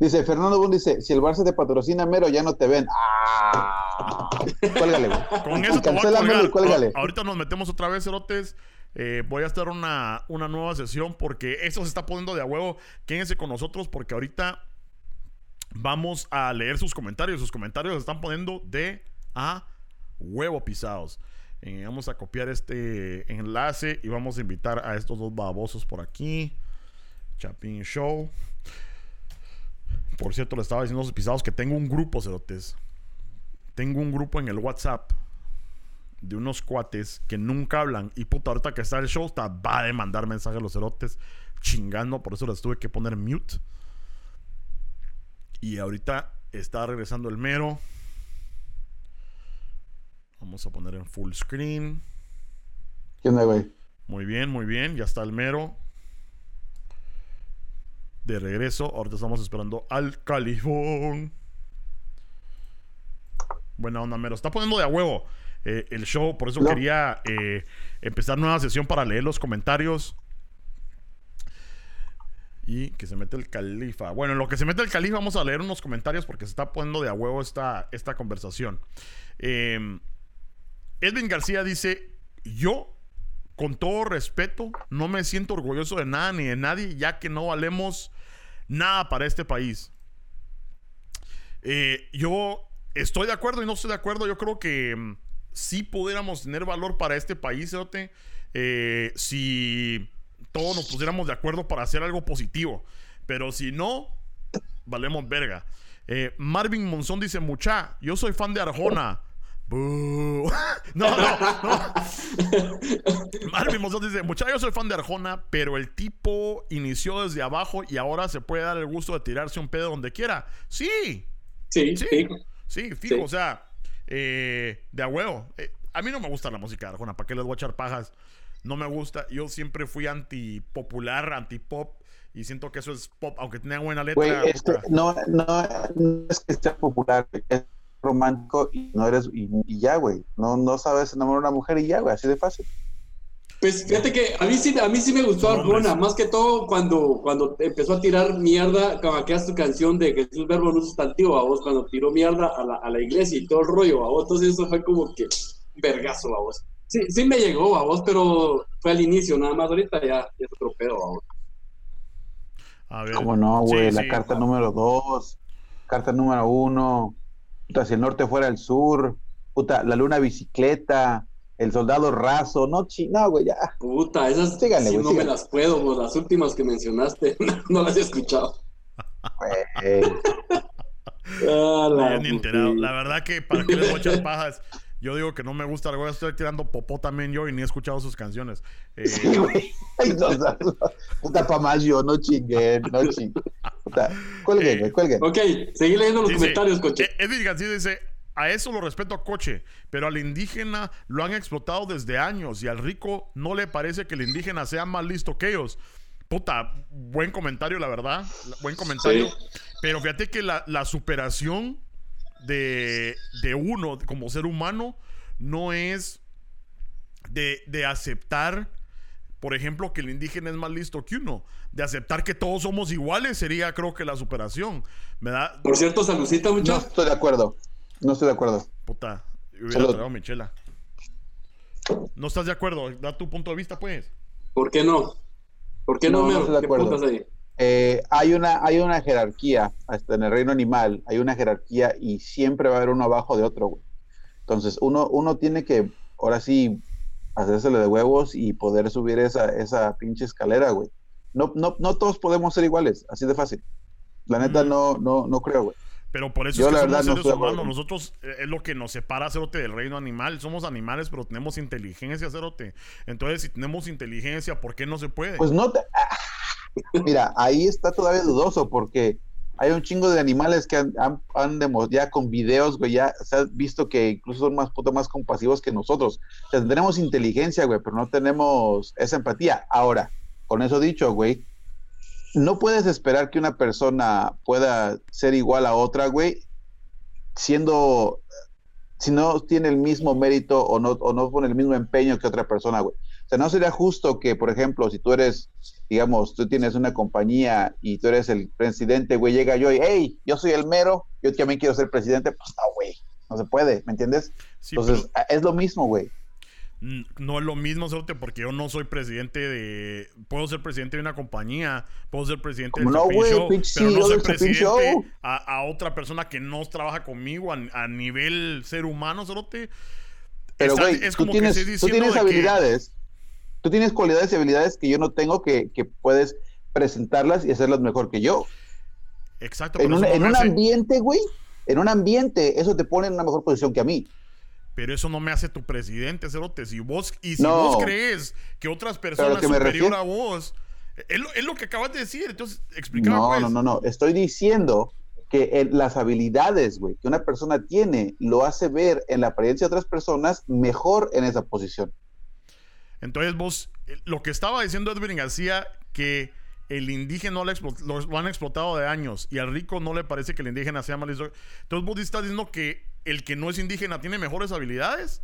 Dice Fernando Bund dice, si el Barça te patrocina mero, ya no te ven. ¡Ah! (laughs) Cuélgale, güey. Con eso te voy a colgar. Ahorita nos metemos otra vez, cerotes. Eh, voy a estar una, una nueva sesión porque eso se está poniendo de a huevo. Quédense con nosotros porque ahorita vamos a leer sus comentarios. Sus comentarios se están poniendo de a huevo pisados. Eh, vamos a copiar este enlace y vamos a invitar a estos dos babosos por aquí. Chapin Show. Por cierto, le estaba diciendo a los pisados que tengo un grupo, cerotes. Tengo un grupo en el WhatsApp de unos cuates que nunca hablan. Y puta, ahorita que está el show, está, va a demandar mensajes a los cerotes chingando. Por eso les tuve que poner mute. Y ahorita está regresando el mero. Vamos a poner en full screen. ¿Qué onda, güey? Muy bien, muy bien. Ya está el mero. De regreso. Ahorita estamos esperando al califón. Buena onda, mero. Está poniendo de a huevo. Eh, el show. Por eso quería eh, empezar nueva sesión para leer los comentarios. Y que se mete el califa. Bueno, en lo que se mete el califa, vamos a leer unos comentarios porque se está poniendo de a huevo esta, esta conversación. Eh, Edwin García dice: Yo, con todo respeto, no me siento orgulloso de nada ni de nadie, ya que no valemos nada para este país. Eh, yo estoy de acuerdo y no estoy de acuerdo. Yo creo que si pudiéramos tener valor para este país, eh, si todos nos pusiéramos de acuerdo para hacer algo positivo. Pero si no, valemos verga. Eh, Marvin Monzón dice, mucha, yo soy fan de Arjona. (laughs) no, no, no. (laughs) Marvin Monzón dice, mucha, yo soy fan de Arjona, pero el tipo inició desde abajo y ahora se puede dar el gusto de tirarse un pedo donde quiera. Sí. Sí, sí. Sí, fijo, o sea, eh, de a huevo. Eh, a mí no me gusta la música de Arjona, ¿para qué les voy a echar pajas? No me gusta. Yo siempre fui anti-popular, anti-pop. Y siento que eso es pop, aunque tenga buena letra. no, no, no, es que sea popular, es romántico y no eres. Y, ya, güey. No, no sabes enamorar a una mujer y ya, güey. Así de fácil. Pues fíjate que a mí sí, a mí sí me gustó Arjona, más que todo cuando, cuando empezó a tirar mierda, como que tu canción de Jesús Verbo no sustantivo a vos, cuando tiró mierda a la, a la iglesia y todo el rollo a vos, entonces eso fue como que vergazo a vos. Sí, sí me llegó a vos, pero fue al inicio, nada más ahorita ya, ya es otro pedo a vos. A ver. ¿Cómo no, güey? la carta número dos, carta número uno, puta, si el norte fuera el sur, puta, la luna bicicleta, el soldado raso, no, chi, no, güey, ya. Puta, esas sí no me las puedo, güey. Las últimas que mencionaste, (laughs) no las he escuchado. ah, la, ni enterado. la verdad que para que les muchas pajas. Yo digo que no me gusta, güey, estoy tirando popó también yo y ni he escuchado sus canciones. Eh, sí, güey. puta pa' más yo, no chingue, no chingue. Puta, cuelguen, eh, cuelguen. Ok, seguí leyendo los comentarios, coche. Eh, Edwin García dice, a eso lo respeto a Coche, pero al indígena lo han explotado desde años y al rico no le parece que el indígena sea más listo que ellos. Puta, buen comentario, la verdad. Buen comentario. Pero fíjate que la, superación de, uno como ser humano no es de, de aceptar por ejemplo, que el indígena es más listo que uno. De aceptar que todos somos iguales sería, creo que, la superación. ¿Me da? Por cierto, saludcita, mucho. No estoy de acuerdo. No estoy de acuerdo. Puta, hubiera traído Michela. ¿No estás de acuerdo? Da tu punto de vista, pues. ¿Por qué no? ¿Por qué no, me estoy de acuerdo. Ahí? Eh, hay, una, hay una jerarquía, hasta en el reino animal, hay una jerarquía y siempre va a haber uno abajo de otro, güey. Entonces, uno, uno tiene que, ahora sí, hacérsele de huevos y poder subir esa, esa pinche escalera, güey. No, no, no todos podemos ser iguales, así de fácil. La neta, no, no, no creo, güey. Pero por eso es que somos seres humanos. Nosotros eh, es lo que nos separa, Cerote, del reino animal. Somos animales, pero tenemos inteligencia, Cerote. Entonces, si tenemos inteligencia, ¿por qué no se puede? Pues no te... (laughs) Mira, ahí está todavía dudoso porque hay un chingo de animales que han, han, ya con videos, güey, ya se ha visto que incluso son más puto más compasivos que nosotros. O sea, tenemos inteligencia, güey, pero no tenemos esa empatía. Ahora, con eso dicho, güey, no puedes esperar que una persona pueda ser igual a otra, güey, siendo, si no tiene el mismo mérito o no, o no pone el mismo empeño que otra persona, güey. O sea, no sería justo que, por ejemplo, si tú eres, digamos, tú tienes una compañía y tú eres el presidente, güey, llega yo y, hey, yo soy el mero, yo también quiero ser presidente, pues no, güey, no se puede, ¿me entiendes? Entonces, es lo mismo, güey no es lo mismo, porque yo no soy presidente de. Puedo ser presidente de una compañía, puedo ser presidente de no, show, pero no soy presidente a, otra persona que no trabaja conmigo a, nivel ser humano, Cerote. Pero, es como tú tienes, que tú tienes habilidades, tú tienes cualidades y habilidades que yo no tengo que, que puedes presentarlas y hacerlas mejor que yo. Exacto. En, un, en un ambiente, güey, en un ambiente, eso te pone en una mejor posición que a mí. Pero eso no me hace tu presidente, Cerote. Si vos, y si vos crees que otras personas son superior a vos, es lo, que acabas de decir. Entonces, explícame. No, pues. no, no, no. Estoy diciendo que las habilidades, güey, que una persona tiene, lo hace ver en la apariencia de otras personas mejor en esa posición. Entonces, vos, eh, lo que estaba diciendo Edwin García, que el indígena lo, lo, han explotado de años y al rico no le parece que el indígena sea mal. Entonces, vos estás diciendo que el que no es indígena tiene mejores habilidades.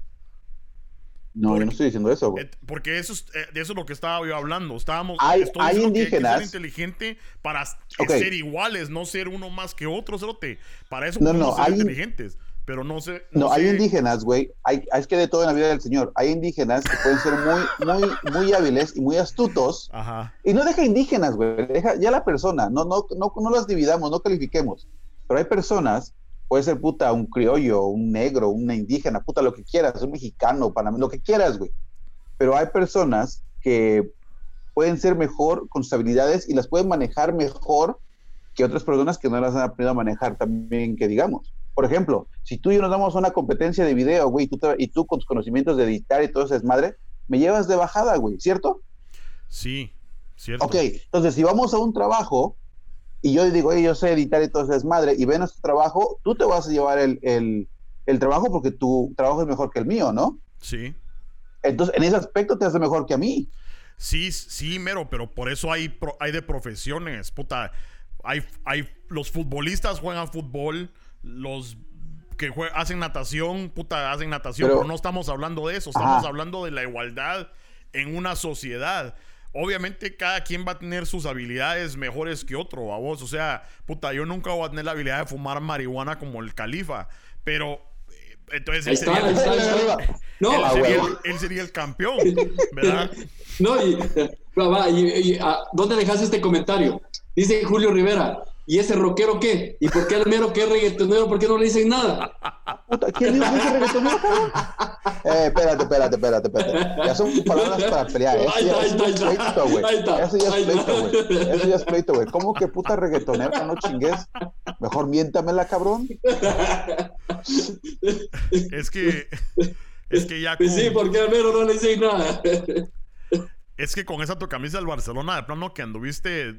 No, yo no estoy diciendo eso, güey. Eh, Porque eso es, eh, de eso es lo que estaba yo hablando. Estábamos. Hay- hay que indígenas- Que ser inteligente para s- Ok. ser iguales, no ser uno más que otro, cerote. Para eso No, no, hay- inteligentes. Pero no sé. No, hay sé- indígenas, güey. Hay, es que de todo en la vida del Señor. Hay indígenas que pueden ser muy, muy, muy hábiles y muy astutos. Ajá. Y no deja indígenas, güey. Deja ya la persona. No, no, no, no las dividamos, no califiquemos. Pero hay personas, puede ser puta, un criollo, un negro, una indígena, puta, lo que quieras, un mexicano, panameño, lo que quieras, güey. Pero hay personas que pueden ser mejor con sus habilidades y las pueden manejar mejor que otras personas que no las han aprendido a manejar también, que digamos. Por ejemplo, si tú y yo nos damos una competencia de video, güey, y tú, te- y tú con tus conocimientos de editar y todo ese desmadre, me llevas de bajada, güey, ¿cierto? Sí, cierto. Ok, entonces si vamos a un trabajo y yo digo, oye, yo sé editar y todo ese desmadre, y ven nuestro trabajo, tú te vas a llevar el, el- el trabajo porque tu trabajo es mejor que el mío, ¿no? Sí. Entonces, en ese aspecto te hace mejor que a mí. Sí, sí, mero, pero por eso hay, pro- hay de profesiones, puta. Hay, hay, los futbolistas juegan fútbol, los que jue- hacen natación, puta, hacen natación, Pero- pero, no estamos hablando de eso, estamos Ajá. hablando de la igualdad en una sociedad. Obviamente cada quien va a tener sus habilidades mejores que otro, a vos. O sea, puta, yo nunca voy a tener la habilidad de fumar marihuana como el califa, pero... eh, Entonces, él sería, el- él sería el campeón, ¿verdad? (laughs) No, y, y- y, ah, ¿dónde dejaste este comentario? Dice Julio Rivera, ¿y ese rockero qué? ¿Y por qué al mero que es reggaetonero? ¿Por qué no le dicen nada? Puta, ¿quién dijo que ese reggaetonero? Eh, espérate, espérate, espérate, espérate. Ya son palabras (laughs) para pelear. Eso Ahí ya, está, ahí es pleito, güey. Eso ya es pleito, güey. Eso ya es pleito, güey. ¿Cómo que puta reggaetonera? No chingues. Mejor miéntamela, cabrón. (laughs) Es que... Es que ya... Con- sí, ¿por qué al mero no le dicen nada? Es que con esa tu camisa del Barcelona, de plano que anduviste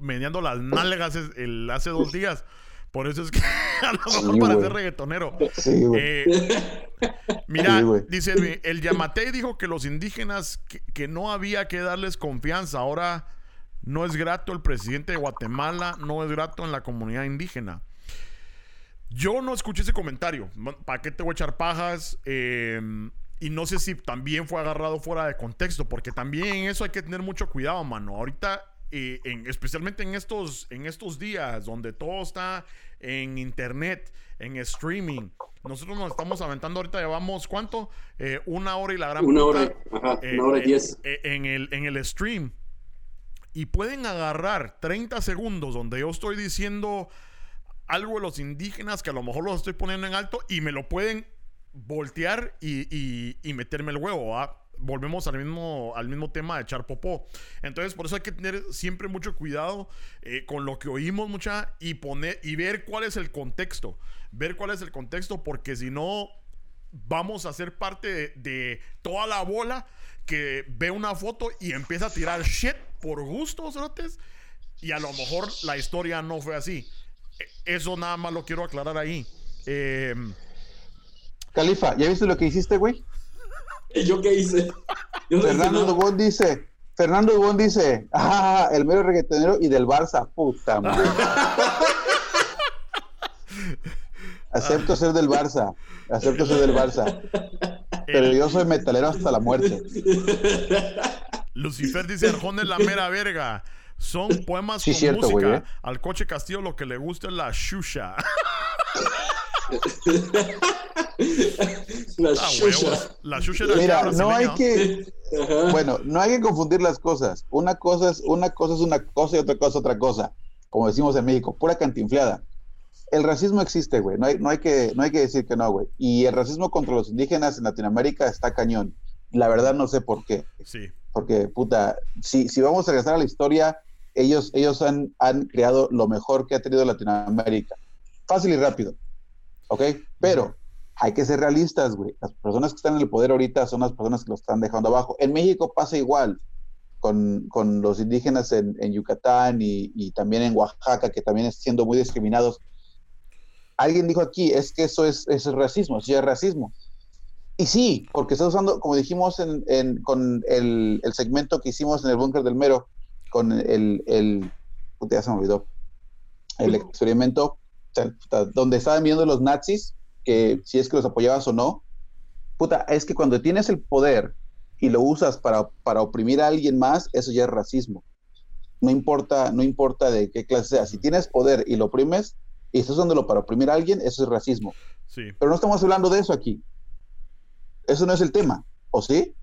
meneando las nalgas el, hace dos días. Por eso es que (laughs) a lo mejor Sí, parece güey. reggaetonero. Sí. Eh, mira, Sí, dice el Yamatei dijo que los indígenas que, que no había que darles confianza. Ahora no es grato el presidente de Guatemala, no es grato en la comunidad indígena. Yo no escuché ese comentario. ¿Para qué te voy a echar pajas? Eh, y no sé si también fue agarrado fuera de contexto, porque también en eso hay que tener mucho cuidado, mano. Ahorita, eh, en- especialmente en estos, en estos días donde todo está en internet, en streaming. Nosotros nos estamos aventando ahorita, llevamos ¿cuánto? Eh, una hora y la gran Una puta, hora, ajá, eh, una hora y eh, diez. eh, en, el, en el stream. Y pueden agarrar 30 segundos donde yo estoy diciendo algo de los indígenas que a lo mejor los estoy poniendo en alto y me lo pueden voltear y, y- y meterme el huevo. ¿va? Volvemos al mismo, al mismo tema de echar popó. Entonces, por eso hay que tener siempre mucho cuidado eh, con lo que oímos mucha y poner y ver cuál es el contexto. Ver cuál es el contexto, porque si no, vamos a ser parte de, toda la bola que ve una foto y empieza a tirar shit por gusto, cerotes, Y a lo mejor la historia no fue así. E- Eso nada más lo quiero aclarar ahí. Eh, Califa, ¿ya viste lo que hiciste, güey? ¿Y yo qué hice? Yo Fernando. Dubón dice, Fernando Dubón dice, ah, el mero reggaetonero y del Barça, puta madre. (laughs) Acepto ser del Barça, acepto ser del Barça, pero yo soy metalero hasta la muerte. Lucifer dice Arjona es la mera verga. Son poemas Sí, con cierto, música. ¿eh? Al coche Castillo lo que le gusta es la shusha. La Ah, shusha. La shusha era Mira, no hay que, bueno, no hay que confundir las cosas. Una cosa es una cosa es una cosa y otra cosa es otra cosa. Como decimos en México, pura cantinfleada. El racismo existe, güey. No hay, no hay que, no hay que decir que no, güey. Y el racismo contra los indígenas en Latinoamérica está cañón. La verdad no sé por qué. Sí. Porque, puta, si, si vamos a regresar a la historia, ellos, ellos han, han creado lo mejor que ha tenido Latinoamérica. Fácil y rápido. ¿Ok? Pero hay que ser realistas, güey. Las personas que están en el poder ahorita son las personas que lo están dejando abajo. En México pasa igual con, con los indígenas en, en Yucatán y, y también en Oaxaca, que también están siendo muy discriminados. Alguien dijo aquí, es que eso es, eso es racismo, sí es racismo. Y sí, porque está usando, como dijimos en, en- con el, el segmento que hicimos en el búnker del mero, con el, el ya se me olvidó, el experimento puta, donde estaban viendo los nazis, que si es que los apoyabas o no, puta, es que cuando tienes el poder y lo usas para, para oprimir a alguien más, eso ya es racismo. No importa, no importa de qué clase sea. Si tienes poder y lo oprimes y estás usándolo para oprimir a alguien, eso es racismo. Sí. Pero no estamos hablando de eso aquí. Eso no es el tema, ¿o sí?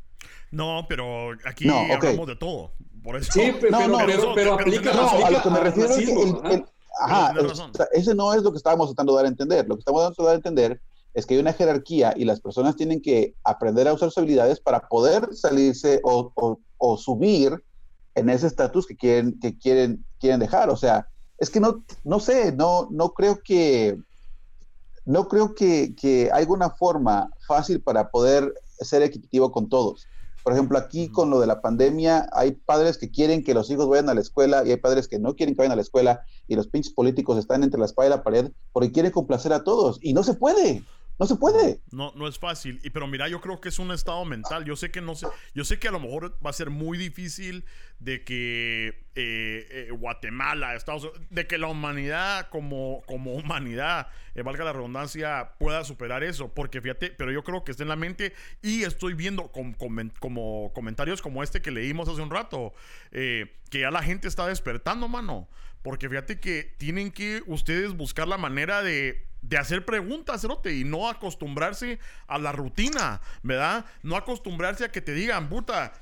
No, pero aquí No, hablamos de todo. Por eso. Sí, pero, (laughs) No, no, pero, pero- pero pero aplica, No, a lo que me refiero es que racismo, el- ajá. o sea, ese no es lo que estábamos tratando de dar a entender. Lo que estamos tratando de dar a entender es que hay una jerarquía y las personas tienen que aprender a usar sus habilidades para poder salirse o, o- o subir en ese estatus que quieren, que quieren, quieren dejar. O sea, es que no, no sé, no, no creo que no creo que, que haya una forma fácil para poder ser equitativo con todos. Por ejemplo, aquí con lo de la pandemia, hay padres que quieren que los hijos vayan a la escuela y hay padres que no quieren que vayan a la escuela y los pinches políticos están entre la espada y la pared porque quieren complacer a todos y no se puede, no se puede. No, no es fácil. Y pero mira, yo creo que es un estado mental. Yo sé que no sé, yo sé que a lo mejor va a ser muy difícil de que eh, eh, Guatemala, Estados Unidos, de que la humanidad como, como humanidad, eh, valga la redundancia, pueda superar eso. Porque fíjate, pero yo creo que está en la mente y estoy viendo com- como comentarios como este que leímos hace un rato, que ya la gente está despertando, mano. Porque fíjate que tienen que ustedes buscar la manera de, de hacer preguntas, Cerote, y no acostumbrarse a la rutina, ¿verdad? No acostumbrarse a que te digan, puta,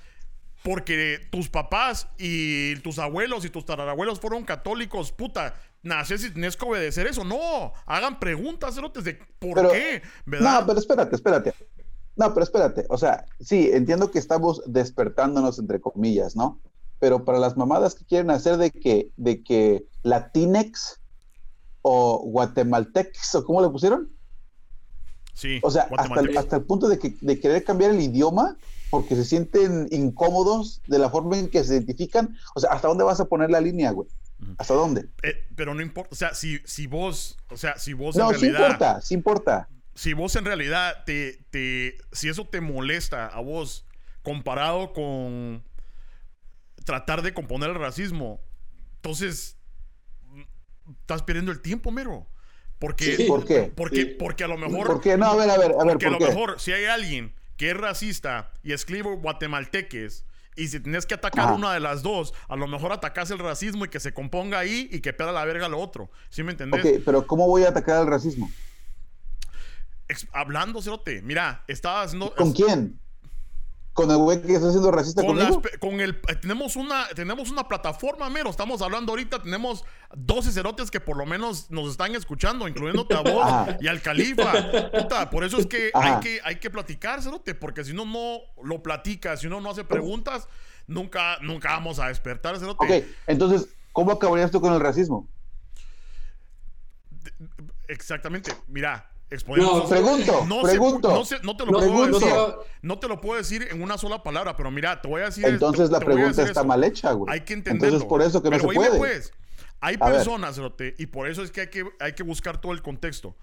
porque tus papás y tus abuelos y tus tatarabuelos fueron católicos, puta, naces y tienes que obedecer eso. No, hagan preguntas, Cerotes, de por Pero- qué, ¿verdad? No, pero espérate, espérate. No, pero espérate. O sea, sí, entiendo que estamos despertándonos entre comillas, ¿no? Pero para las mamadas que quieren hacer de que, de que Latinex o Guatemaltex o cómo le pusieron, sí, o sea, hasta el, hasta el punto de, que, de querer cambiar el idioma porque se sienten incómodos de la forma en que se identifican. O sea, ¿hasta dónde vas a poner la línea, güey? ¿Hasta dónde? Eh, pero no importa, o sea, si, si vos, o sea, si vos No, en sí realidad... importa, sí importa. si vos en realidad te, te si eso te molesta a vos comparado con tratar de componer el racismo, entonces mm, estás perdiendo el tiempo, mero. Porque, Sí. ¿Por qué? porque, Sí. porque a lo mejor, ¿Por qué? No, a ver, a ver, a ver, porque a ¿por lo qué? mejor si hay alguien que es racista y escribe guatemalteques y si tienes que atacar Ajá. una de las dos, a lo mejor atacas el racismo y que se componga ahí y que peda la verga lo otro. ¿Sí me entendés? Ok, pero ¿cómo voy a atacar al racismo? Ex- hablando, Cerote, mira, estaba haciendo... ¿Con quién? ¿Con el güey que está siendo racista Con, conmigo? el eh, tenemos una tenemos una plataforma mero estamos hablando ahorita tenemos 12 cerotes que por lo menos nos están escuchando incluyéndote a (laughs) vos Ajá. y al califa Puta, por eso es que hay que hay que platicar cerote porque si no no lo platicas si uno no hace preguntas nunca nunca vamos a despertar cerote Ok, entonces, ¿cómo acabarías tú con el racismo? exactamente mira No. Pregunto, no, se- pregunto. no, se- no te lo No, puedo decir no, no te lo puedo decir en una sola palabra pero mira te voy a decir Entonces te- la te pregunta está eso. mal hecha, güey. Hay que entenderlo. Entonces por eso que no Pero se oíme, puede. pues, hay A personas, Rote, y por eso es que hay, que hay que buscar todo el contexto.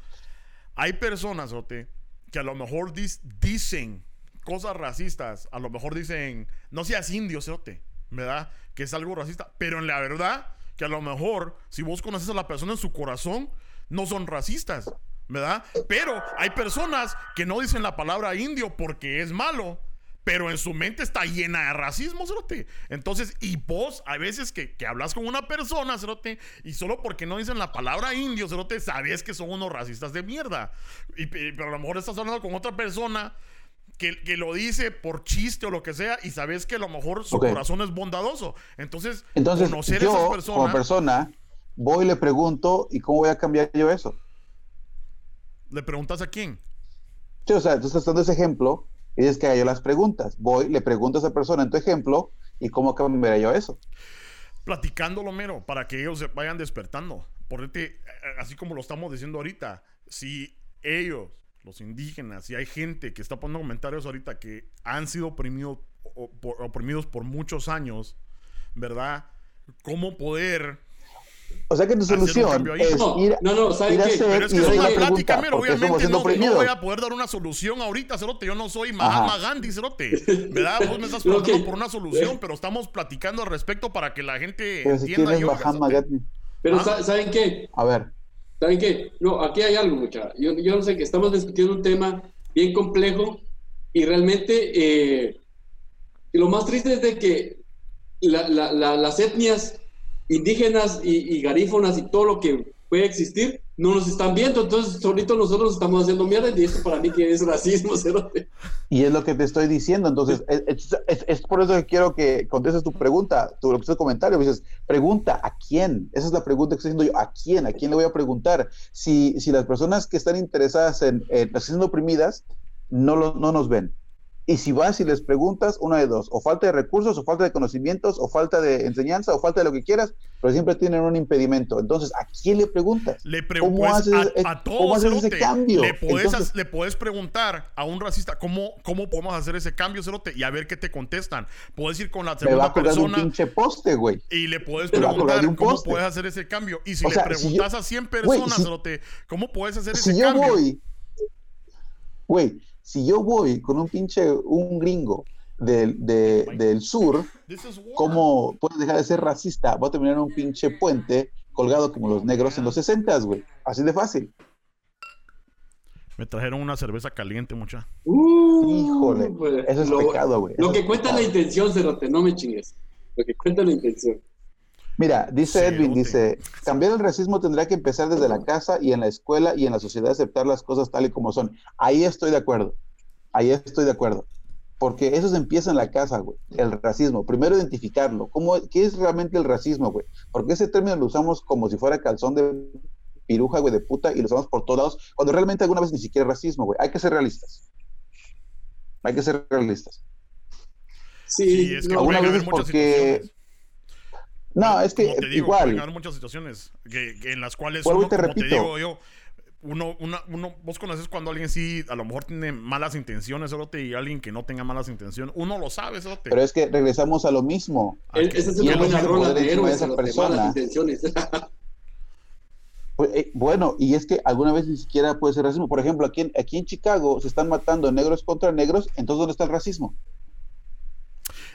Hay personas, Rote, que a lo mejor dis- dicen cosas racistas. A lo mejor dicen, no seas indio, Rote, ¿verdad? Que es algo racista. Pero en la verdad, que a lo mejor, si vos conoces a la persona en su corazón, no son racistas, ¿verdad? Pero hay personas que no dicen la palabra indio porque es malo. Pero en su mente está llena de racismo, Cerote. Entonces, y vos, a veces que, que hablas con una persona, Cerote, y solo porque no dicen la palabra indio, Cerote, sabes que son unos racistas de mierda. Y, pe- pero a lo mejor estás hablando con otra persona que, que lo dice por chiste o lo que sea, y sabes que a lo mejor su corazón es bondadoso. Entonces, Entonces, conocer a yo, esas como personas, persona, voy y le pregunto, ¿y cómo voy a cambiar yo eso? Le preguntas a quién. Sí, o sea, tú estás dando ese ejemplo y dices que haga yo las preguntas. Voy, le pregunto a esa persona en tu ejemplo, ¿y cómo cambiaría yo eso? platicándolo mero para que ellos se vayan despertando. Por este, así como lo estamos diciendo ahorita, si ellos, los indígenas, si hay gente que está poniendo comentarios ahorita que han sido oprimidos, o- por- oprimidos por muchos años, ¿verdad? ¿Cómo poder O sea que tu solución es No, ir, no, no, ¿saben ir a qué? hacer Pero es que es una plática, pregunta, mero. Obviamente no, no voy a poder dar una solución ahorita, Cerote. Yo no soy Mahatma. Gandhi, Cerote. ¿Verdad? Vos me estás (laughs) No, preguntando por una solución, pero estamos platicando al respecto para que la gente Pero si entienda quieres y oiga, Mahatma. Gandhi. Pero Ah. sa- ¿saben qué? A ver, ¿Saben qué? No, aquí hay algo, mucha. Yo, yo no sé que estamos discutiendo un tema bien complejo y realmente eh, lo más triste es de que las etnias indígenas y, y, garífonas y todo lo que puede existir no nos están viendo, entonces solito nosotros estamos haciendo mierda y esto para mí que es racismo, (laughs) Y es lo que te estoy diciendo, entonces es, es, por eso que quiero que contestes tu pregunta, tu, tu comentario, dices, pregunta, ¿a quién? Esa es la pregunta que estoy haciendo yo, ¿a quién? ¿A quién le voy a preguntar? Si, si las personas que están interesadas en, en siendo oprimidas no, lo, no nos ven, y si vas y les preguntas, una de dos, o falta de recursos, o falta de conocimientos, o falta de enseñanza, o falta de lo que quieras, pero siempre tienen un impedimento. Entonces, ¿a quién le preguntas? Le ¿Cómo haces, a, todos ese cambio? Le puedes, le puedes preguntar a un racista cómo, cómo podemos hacer ese cambio, Cerote, y a ver qué te contestan. Puedes ir con la segunda va persona. Un pinche poste, güey. Y le puedes preguntar cómo puedes hacer ese cambio. Y si le preguntas a 100 personas, Cerote, ¿cómo puedes hacer ese cambio? Si yo voy, güey si yo voy con un pinche, un gringo del, del sur, ¿cómo puedes dejar de ser racista? Voy a terminar en un pinche puente colgado como los negros en los 60, güey. Así de fácil. Me trajeron una cerveza caliente, mucha. Uh, Híjole, eso es pecado, güey. Lo que cuenta la intención, Cerote, no me chingues. Lo que cuenta la intención. Mira, dice Edwin, dice, cambiar el racismo tendrá que empezar desde la casa y en la escuela y en la sociedad aceptar las cosas tal y como son. Ahí estoy de acuerdo. Ahí estoy de acuerdo. Porque eso se empieza en la casa, güey. El racismo. Primero identificarlo. ¿Cómo, ¿Qué es realmente el racismo, güey? Porque ese término lo usamos como si fuera calzón de piruja, güey, de puta, y lo usamos por todos lados, cuando realmente alguna vez ni siquiera es racismo, güey. Hay que ser realistas. Hay que ser realistas. Sí, es que alguna vez porque no, es que igual. Hay muchas situaciones en las cuales, uno, te como te digo yo, uno, uno, vos conoces cuando alguien sí, a lo mejor tiene malas intenciones, Cerote, y alguien que no tenga malas intenciones. Uno lo sabe, Cerote. Pero es que regresamos a lo mismo. Esa es una buena rola de héroes, esa persona. intenciones. Pues, eh, bueno, y es que alguna vez ni siquiera puede ser racismo. Por ejemplo, aquí en, aquí en Chicago se están matando negros contra negros, entonces ¿dónde está el racismo?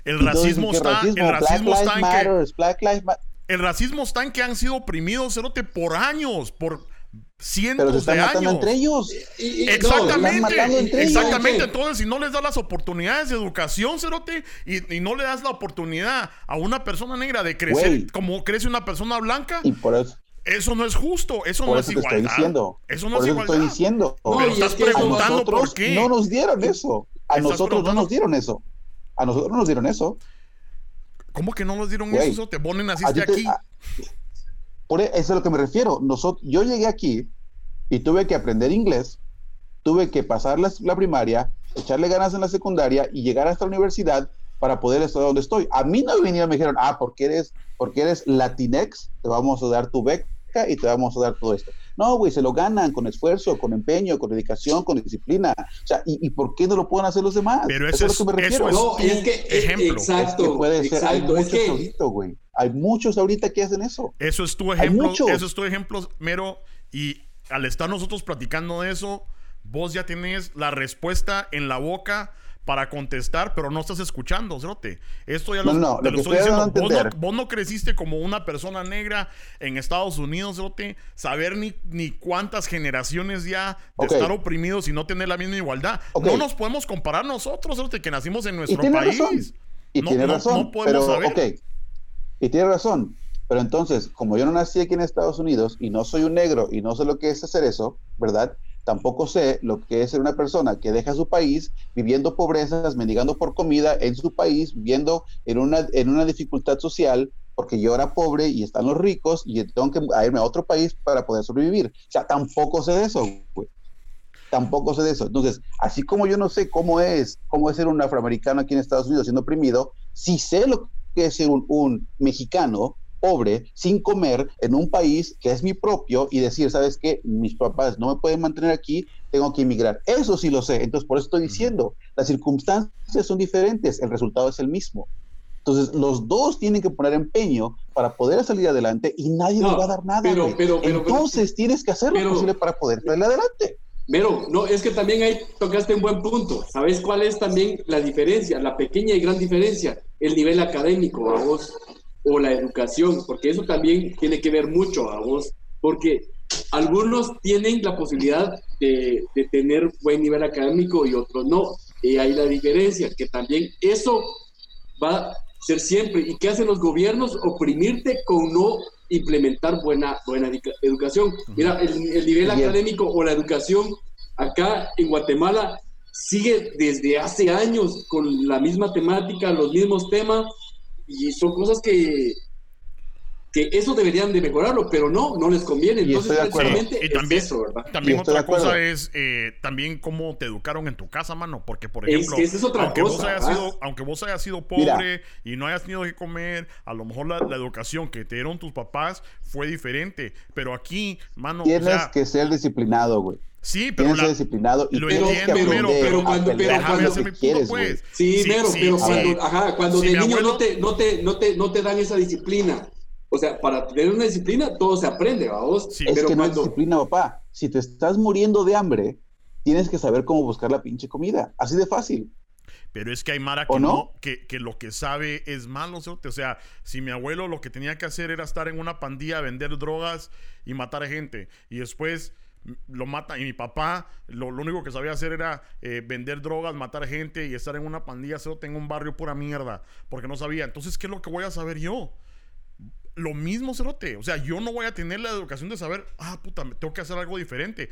El racismo está, el racismo está en que, el racismo está en que han sido oprimidos, cerote, por años, por cientos Pero se están de matando entre ellos. exactamente, exactamente. Entonces, si no les das las oportunidades de educación, cerote, y, no le das la oportunidad a una persona negra de crecer como crece una persona blanca, y por eso eso no es justo, eso no es igualdad. Estoy diciendo. Eso no es igualdad. estoy diciendo. No, Pero estás preguntando por qué. No nos dieron eso. A nosotros no nos dieron eso. A nosotros no nos dieron eso. ¿Cómo que no nos dieron eso? Te ponen así de aquí. por e, eso es a lo que me refiero. Nosotros, yo llegué aquí y tuve que aprender inglés, tuve que pasar la, primaria, echarle ganas en la secundaria y llegar hasta la universidad para poder estar donde estoy. A mí no vinieron me dijeron, ah, porque eres, porque eres Latinex, te vamos a dar tu beca y te vamos a dar todo esto. No, güey, se lo ganan con esfuerzo, con empeño, con dedicación, con disciplina. O sea, ¿y, por qué no lo pueden hacer los demás? Pero eso, es, lo que me refiero. no, es que, eh, ejemplo. Exacto. puede ser. hay muchos ahorita, güey. Hay muchos ahorita que hacen eso. Eso es tu ejemplo. Eso es tu ejemplo, mero. Y al estar nosotros platicando de eso, vos ya tienes la respuesta en la boca para contestar, pero no estás escuchando, Cerote. Esto ya lo, no, lo, estoy diciendo. Vos no, creciste como una persona negra en Estados Unidos, Cerote. Saber ni, ni cuántas generaciones ya de estar oprimidos y no tener la misma igualdad. No nos podemos comparar nosotros, Cerote, que nacimos en nuestro país. Y tiene razón. No podemos saber. Y tiene razón. Pero entonces, como yo no nací aquí en Estados Unidos y no soy un negro y no sé lo que es hacer eso, ¿verdad? Tampoco sé lo que es ser una persona que deja su país viviendo pobrezas, mendigando por comida en su país, viviendo en una, en una dificultad social, porque yo era pobre y están los ricos y tengo que irme a otro país para poder sobrevivir. O sea, tampoco sé de eso, güey. Tampoco sé de eso. Entonces, así como yo no sé cómo es, cómo es ser un afroamericano aquí en Estados Unidos siendo oprimido, sí sé lo que es ser un, un mexicano pobre, sin comer, en un país que es mi propio y decir, ¿sabes qué? Mis papás no me pueden mantener aquí, tengo que emigrar. Eso sí lo sé. Entonces, por eso estoy diciendo, las circunstancias son diferentes, el resultado es el mismo. Entonces, los dos tienen que poner empeño para poder salir adelante y nadie les va a dar nada. Pero, pero, Entonces, tienes que hacer lo posible para poder salir adelante. Pero, no, es que también ahí tocaste un buen punto. ¿Sabes cuál es también la diferencia, la pequeña y gran diferencia? El nivel académico, a vos o la educación, porque eso también tiene que ver mucho a vos, porque algunos tienen la posibilidad de, tener buen nivel académico y otros no. Y ahí la diferencia, que también eso va a ser siempre. ¿Y qué hacen los gobiernos? Oprimirte con no implementar buena, buena educación. Mira, el, nivel académico o la educación acá en Guatemala sigue desde hace años con la misma temática, los mismos temas, y son cosas que, que eso deberían de mejorarlo, pero no, no les conviene. Entonces, precisamente y también, eso, ¿verdad? También otra cosa es eh, también cómo te educaron en tu casa, mano, porque por ejemplo, aunque, vos hayas sido, aunque vos hayas sido pobre y no hayas tenido que comer, a lo mejor la, educación que te dieron tus papás fue diferente, pero aquí, mano, tienes que ser disciplinado, güey. Sí, pero la, disciplinado y lo entiendo, pero, pero, cuando, pero cuando hacer mi punto, pues. Sí, pero, pero cuando, ajá, cuando de niño no, te, no, te, no, te, no te dan esa disciplina o sea, para tener una disciplina todo se aprende, vamos. Sí, es que no es disciplina, papá. Si te estás muriendo de hambre, tienes que saber cómo buscar la pinche comida. Así de fácil. Pero es que hay Mara que, no? que, que, lo que sabe es malo. O sea, si mi abuelo lo que tenía que hacer era estar en una pandilla, vender drogas y matar a gente. Y después lo mata. Y mi papá lo, único que sabía hacer era eh, vender drogas, matar gente y estar en una pandilla. Solo tengo un barrio pura mierda. Porque no sabía. Entonces, ¿qué es lo que voy a saber yo? Lo mismo, Cerote. O sea, yo no voy a tener la educación de saber, ah, puta, tengo que hacer algo diferente.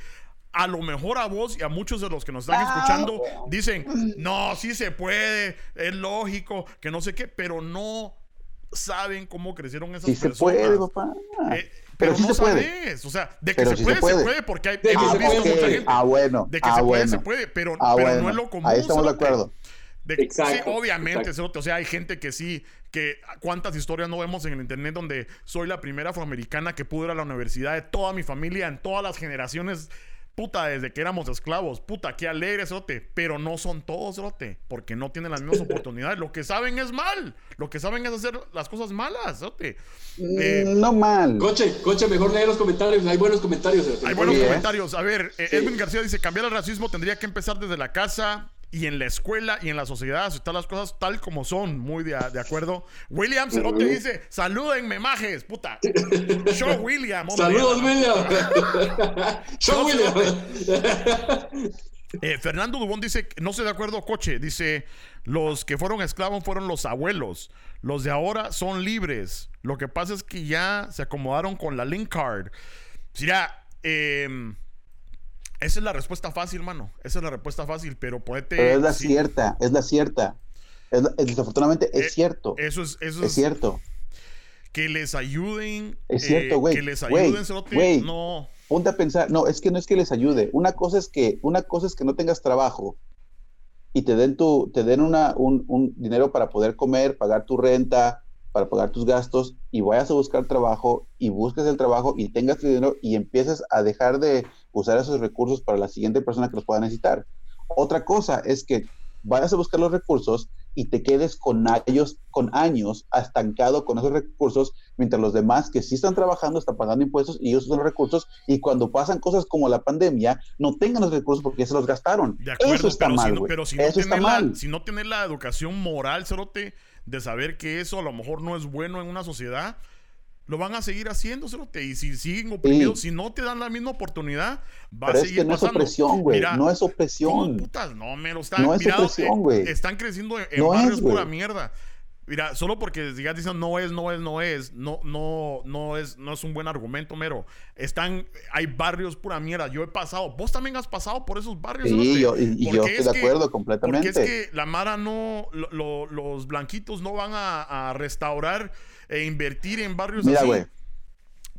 A lo mejor a vos y a muchos de los que nos están ah, escuchando dicen, no, sí se puede, es lógico, que no sé qué, pero no saben cómo crecieron esas sí personas. se puede, papá. Eh, pero, no sabes. O sea, de que se, puede, se, puede, porque hay, hemos ah, visto mucha gente. Ah, bueno. De que ah, se puede, se puede, pero, pero no es lo común. Ahí estamos de acuerdo. sí, obviamente, o sea, hay gente que sí, que cuántas historias no vemos en el internet donde soy la primera afroamericana que pudo ir a la universidad de toda mi familia en todas las generaciones. Puta, desde que éramos esclavos. Puta, qué alegre, Sote. Pero no son todos, Sote. Porque no tienen las mismas (laughs) oportunidades. Lo que saben es mal. Lo que saben es hacer las cosas malas, Sote. Mm, eh, no mal. Coche, coche, mejor leer los comentarios. Hay buenos comentarios. Hay buenos comentarios. A ver, eh, Edwin García dice: cambiar el racismo tendría que empezar desde la casa y en la escuela y en la sociedad aceptar las cosas tal como son. Muy de, acuerdo. William Cerote dice: Salúdenme, majes, puta. (laughs) Show William. Saludos, William. (laughs) Show William. (laughs) Eh, Fernando Dubón dice: No sé de acuerdo, coche. Dice: Los que fueron esclavos fueron los abuelos. Los de ahora son libres. Lo que pasa es que ya se acomodaron con la link card. Mira, eh esa es la respuesta fácil, mano. Esa es la respuesta fácil, pero puede Pero es la cierta, es la cierta. desafortunadamente es eh, cierto. Eso es, eso es, cierto. Que les ayuden. Es cierto, eh, güey. que les ayuden, güey, no. Ponte a pensar, no, es que no es que les ayude. Una cosa es que, una cosa es que no tengas trabajo y te den tu, te den una, un, un dinero para poder comer, pagar tu renta, para pagar tus gastos y vayas a buscar trabajo y busques el trabajo y tengas tu dinero y empieces a dejar de usar esos recursos para la siguiente persona que los pueda necesitar. Otra cosa es que vayas a buscar los recursos y te quedes con años, con años estancado con esos recursos, mientras los demás que sí están trabajando están pagando impuestos y ellos usan los recursos y cuando pasan cosas como la pandemia no tengan los recursos porque ya se los gastaron. Eso está mal, pero si no, Eso está mal. Si no tienes la educación moral, Cerote, de saber que eso a lo mejor no es bueno en una sociedad, lo van a seguir haciendo, Y si siguen oprimidos, si no te dan la misma oportunidad, va a seguir es que no Es opresión, güey. No es opresión. Putas? No, me lo están. No es opresión, güey. están creciendo en, barrios pura mierda. Mira, solo porque digas diciendo no es, no es, no es, no, no, no es, no es un buen argumento, mero. Están, hay barrios pura mierda. Yo he pasado, vos también has pasado por esos barrios. Sí, yo, y, yo estoy de acuerdo completamente. Porque es que la Mara no, los blanquitos no van a, restaurar e invertir en barrios Mira, güey.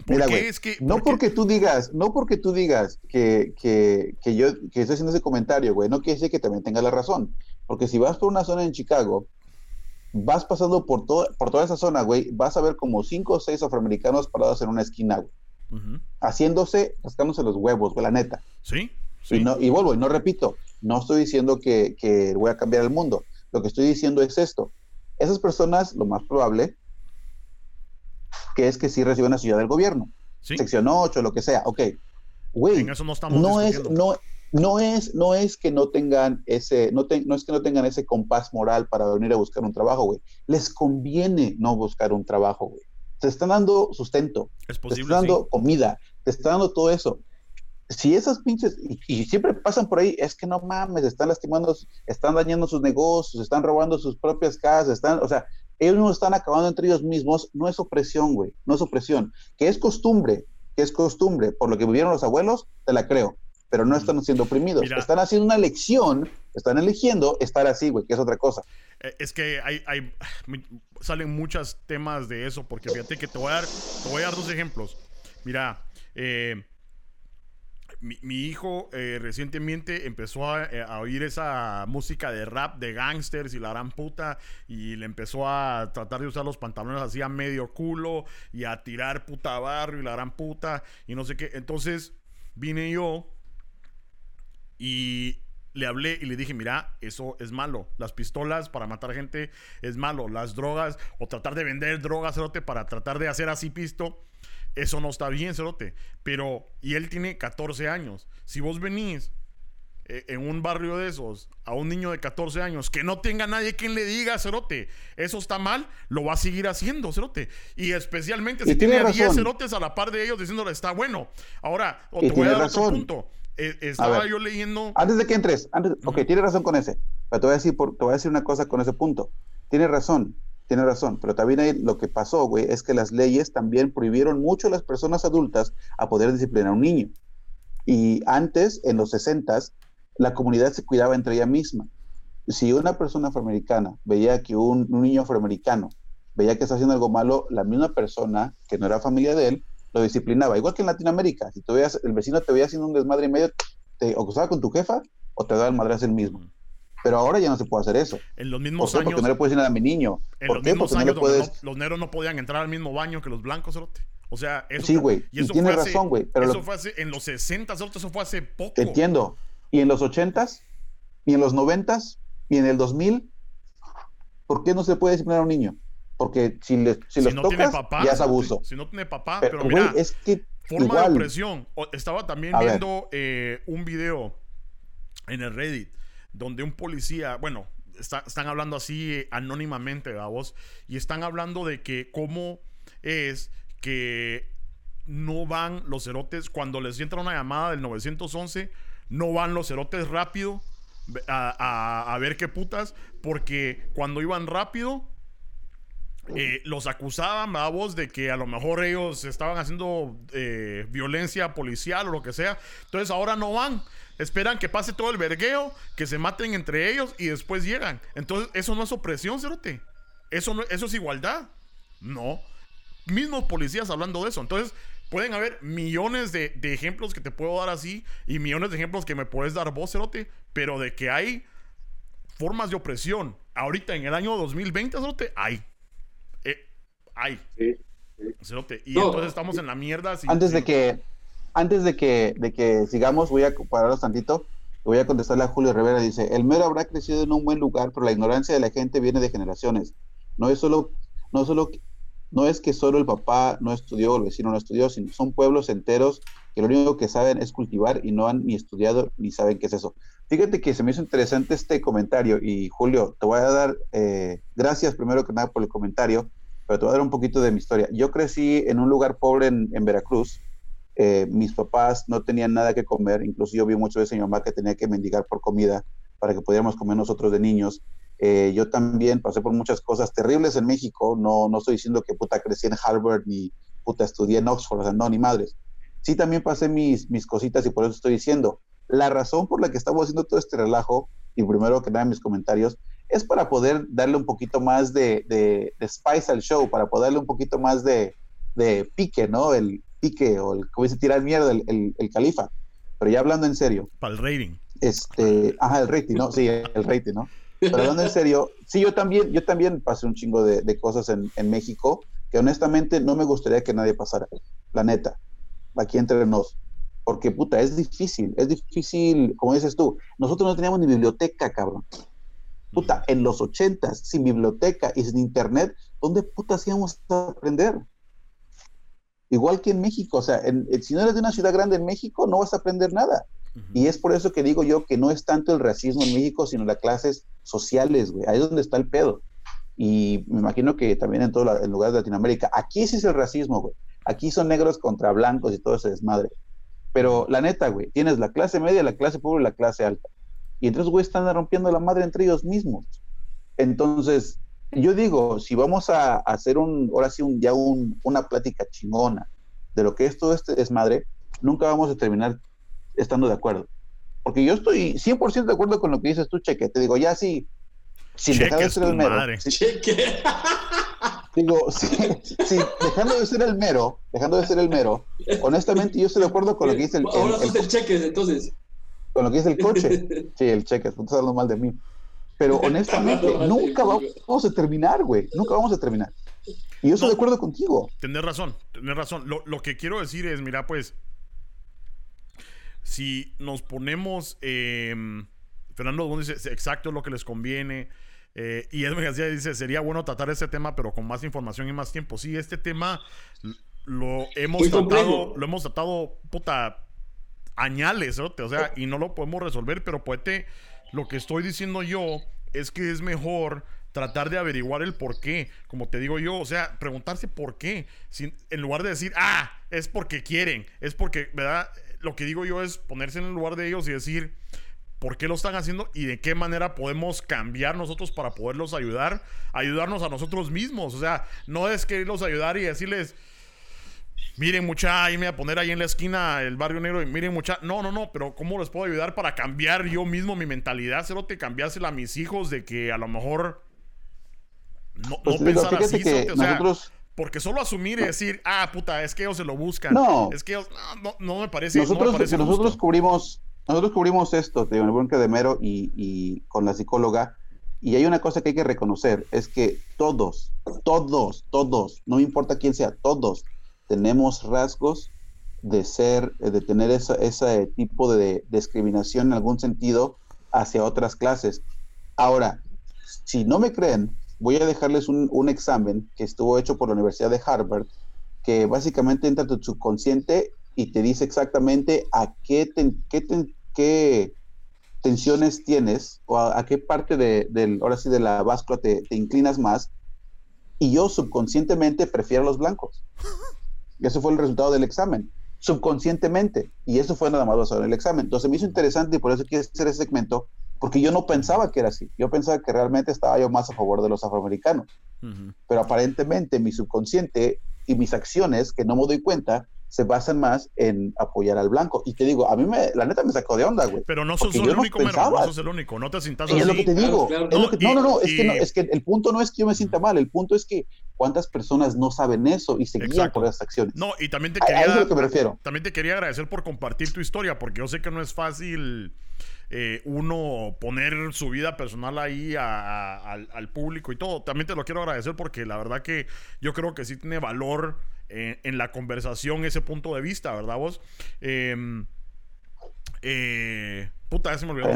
Mira, güey. no porque tú digas, no porque tú digas que, que, que yo que estoy haciendo ese comentario, güey, no quiere decir que también tenga la razón. Porque si vas por una zona en Chicago vas pasando por, todo, por toda esa zona, güey, vas a ver como cinco o seis afroamericanos parados en una esquina, güey. Haciéndose, rascándose los huevos, güey, la neta. Sí. Y, no, y vuelvo, y no repito, no estoy diciendo que, que, voy a cambiar el mundo. Lo que estoy diciendo es esto. Esas personas, lo más probable, que es que sí reciben la ciudad del gobierno. Sección 8, lo que sea. Ok. Güey, no, no es, no, no es, no es que no tengan ese, no, no es que no tengan ese compás moral para venir a buscar un trabajo, güey. Les conviene no buscar un trabajo, güey. Te están dando sustento, es posible, te están dando comida, te están dando todo eso. si esas pinches, y, siempre pasan por ahí, es que no mames, están lastimando, están dañando sus negocios, están robando sus propias casas, están, o sea, ellos no están acabando entre ellos mismos, no es opresión, güey, no es opresión, que es costumbre, que es costumbre, por lo que vivieron los abuelos, te la creo, pero no están siendo oprimidos, están haciendo una elección, están eligiendo estar así, güey, que es otra cosa. Eh, es que hay, hay, salen muchos temas de eso, porque fíjate que te voy a dar, te voy a dar dos ejemplos. Mira, eh, mi, hijo eh, recientemente empezó eh, a, oír esa música de rap de gangsters y la gran puta y le empezó a tratar de usar los pantalones así a medio culo y a tirar puta barrio y la gran puta y no sé qué. Entonces vine yo y le hablé y le dije, mira, eso es malo. Las pistolas para matar gente es malo. Las drogas o tratar de vender drogas para tratar de hacer así pisto eso no está bien, Cerote. Pero, y él tiene 14 años. Si vos venís eh, en un barrio de esos a un niño de 14 años que no tenga nadie quien le diga, Cerote, eso está mal, lo va a seguir haciendo, Cerote. Y especialmente si tiene, 10 Cerotes a la par de ellos diciéndole está bueno. Ahora, te voy a dar otro punto. Eh, estaba yo leyendo. Antes de que entres, antes, ok, tiene razón con ese. Pero te voy, a decir te voy a decir una cosa con ese punto. Tiene razón tiene razón, pero también ahí lo que pasó, güey, es que las leyes también prohibieron mucho a las personas adultas a poder disciplinar a un niño. Y antes, en los 60 la comunidad se cuidaba entre ella misma. Si una persona afroamericana veía que un, niño afroamericano veía que está haciendo algo malo, la misma persona que no era familia de él lo disciplinaba. Igual que en Latinoamérica, si tú el vecino te veía haciendo un desmadre y medio, te acusaba con tu jefa o te daba el madrazo el mismo. Pero ahora ya no se puede hacer eso. En los mismos años. Porque no le puedes decir nada a mi niño. En los mismos años los negros no podían entrar al mismo baño que los blancos, O sea, eso. Sí, güey. Y, tiene razón, güey. Eso fue hace, en los 60, eso fue hace poco. Entiendo. Y en los 80s, y en los 90s, y en el 2000, ¿por qué no se puede disciplinar a un niño? Porque si, le, si, los tocas, ya es abuso. Si no tiene papá, pero, mira, es que forma de opresión. Estaba también viendo eh, un video en el Reddit donde un policía, bueno, están hablando así eh, anónimamente, vos, y están hablando de que cómo es que no van los cerotes, cuando les entra una llamada del 911, no van los cerotes rápido a, ver qué putas, porque cuando iban rápido, eh, los acusaban, a vos, de que a lo mejor ellos estaban haciendo eh, violencia policial o lo que sea. Entonces ahora no van. Esperan que pase todo el vergueo, que se maten entre ellos y después llegan. Entonces, eso no es opresión, Cerote. Eso, no, eso es igualdad. No. Mismos policías hablando de eso. Entonces, pueden haber millones de, ejemplos que te puedo dar así y millones de ejemplos que me puedes dar vos, Cerote, pero de que hay formas de opresión ahorita en el año 2020, Cerote, hay. Eh, hay. Cerote. Y entonces estamos en la mierda. Antes de que antes de que, de que sigamos, voy a pararos tantito. Voy a contestarle a Julio Rivera. Dice, el mero habrá crecido en un buen lugar, pero la ignorancia de la gente viene de generaciones. No es solo, no solo, no es que solo el papá no estudió, el vecino no estudió, sino son pueblos enteros que lo único que saben es cultivar y no han ni estudiado ni saben qué es eso. Fíjate que se me hizo interesante este comentario y Julio, te voy a dar eh, gracias primero que nada por el comentario, pero te voy a dar un poquito de mi historia. Yo crecí en un lugar pobre en, en Veracruz, eh, mis papás no tenían nada que comer, incluso yo vi muchas veces a mi mamá que tenía que mendigar por comida para que pudiéramos comer nosotros de niños. Eh, yo también pasé por muchas cosas terribles en México, no, no estoy diciendo que puta crecí en Harvard ni puta estudié en Oxford, o sea, no, ni madres. Sí también pasé mis, mis cositas y por eso estoy diciendo, la razón por la que estamos haciendo todo este relajo, y primero que nada mis comentarios, es para poder darle un poquito más de, de, de spice al show, para poder darle un poquito más de, de pique, ¿no? El, pique o el, como dice, tirar mierda el, el, califa. Pero ya hablando en serio. Para el rating. Este, ajá, el rating, ¿no? Sí, el rating, ¿no? Pero hablando en serio, sí, yo también, yo también pasé un chingo de, de cosas en, en, México que honestamente no me gustaría que nadie pasara. La neta, aquí entre nos. Porque, puta, es difícil, es difícil, como dices tú, nosotros no teníamos ni biblioteca, cabrón. Puta, en los ochentas, sin biblioteca y sin internet, ¿dónde putas íbamos a aprender? Igual que en México, o sea, si no eres de una ciudad grande en México, no vas a aprender nada. Y es por eso que digo yo que no es tanto el racismo en México, sino las clases sociales, güey. Ahí es donde está el pedo. Y me imagino que también en todos los lugares de Latinoamérica. Aquí sí es el racismo, güey. Aquí son negros contra blancos y todo ese desmadre. Pero la neta, güey, tienes la clase media, la clase pobre y la clase alta. Y entonces, güey, están rompiendo la madre entre ellos mismos. Entonces, yo digo, si vamos a hacer un, ahora sí, un, ya un, una plática chingona de lo que es todo este desmadre, nunca vamos a terminar estando de acuerdo. Porque yo estoy 100% de acuerdo con lo que dices tú, Cheque. Te digo, ya sí, sin dejar de ser el mero. Cheque. Digo, sí, dejando de ser el mero, dejando de ser el mero, honestamente yo estoy de acuerdo con lo que dice el... Ahora sos el, cheque, entonces. Con lo que dice el coche. (laughs) Sí, el cheque, tú estás hablando mal de mí. Pero honestamente, nunca vamos a terminar, güey. Nunca vamos a terminar. Y yo estoy de acuerdo contigo. Tienes razón, tienes razón. Lo, lo, que quiero decir es, mira, pues, si nos ponemos, eh, Fernando dice exacto lo que les conviene. Eh, y Edwin García dice, sería bueno tratar ese tema, pero con más información y más tiempo. Sí, este tema lo hemos tratado, lo hemos tratado, puta, añales, ¿no? o sea, y no lo podemos resolver, pero puede, lo que estoy diciendo yo es que es mejor tratar de averiguar el por qué, como te digo yo, o sea, preguntarse por qué, sin, en lugar de decir, ah, es porque quieren, es porque, ¿verdad? Lo que digo yo es ponerse en el lugar de ellos y decir, por qué lo están haciendo y de qué manera podemos cambiar nosotros para poderlos ayudar, ayudarnos a nosotros mismos. O sea, no es quererlos ayudar y decirles, miren mucha, ahí me voy a poner ahí en la esquina el barrio negro y miren mucha, no, no, no, pero ¿cómo les puedo ayudar para cambiar yo mismo mi mentalidad? Cero te cambiársela a mis hijos de que a lo mejor no, pues pensar así, o sea, porque solo asumir y decir, ah, puta, es que ellos se lo buscan. No. Es que ellos, no, no, me parece. Nosotros, no me parece nosotros cubrimos nosotros cubrimos esto, de el buen de Mero y, y, con la psicóloga, y hay una cosa que hay que reconocer, es que todos, todos, todos, no importa quién sea, todos tenemos rasgos de ser, de tener ese tipo de discriminación en algún sentido hacia otras clases. Ahora, si no me creen, voy a dejarles un, un examen que estuvo hecho por la Universidad de Harvard, que básicamente entra tu subconsciente y te dice exactamente a qué, qué, tensiones tienes o a, qué parte de, del, ahora sí, de la báscula te, inclinas más. Y yo subconscientemente prefiero los blancos. Y ese fue el resultado del examen. Subconscientemente. Y eso fue nada más basado en el examen. Entonces me hizo interesante y por eso quiero hacer ese segmento, porque yo no pensaba que era así. Yo pensaba que realmente estaba yo más a favor de los afroamericanos. Pero aparentemente mi subconsciente y mis acciones, que no me doy cuenta, se basan más en apoyar al blanco. Y te digo, a mí me, la neta me sacó de onda, güey. Pero no sos el único, no sos el único, no te sientas así. Es lo que te digo. no, no, no, es, que no, es que el punto no es que yo me sienta mal, el punto es que cuántas personas no saben eso y se guían por esas acciones. No, y también te quería... A, eso es lo que me refiero. También te quería agradecer por compartir tu historia, porque yo sé que no es fácil... Eh, uno poner su vida personal ahí al, al, público y todo. También te lo quiero agradecer porque la verdad que yo creo que sí tiene valor en, la conversación ese punto de vista, ¿verdad vos? Em, eh, puta, ya se me olvidó.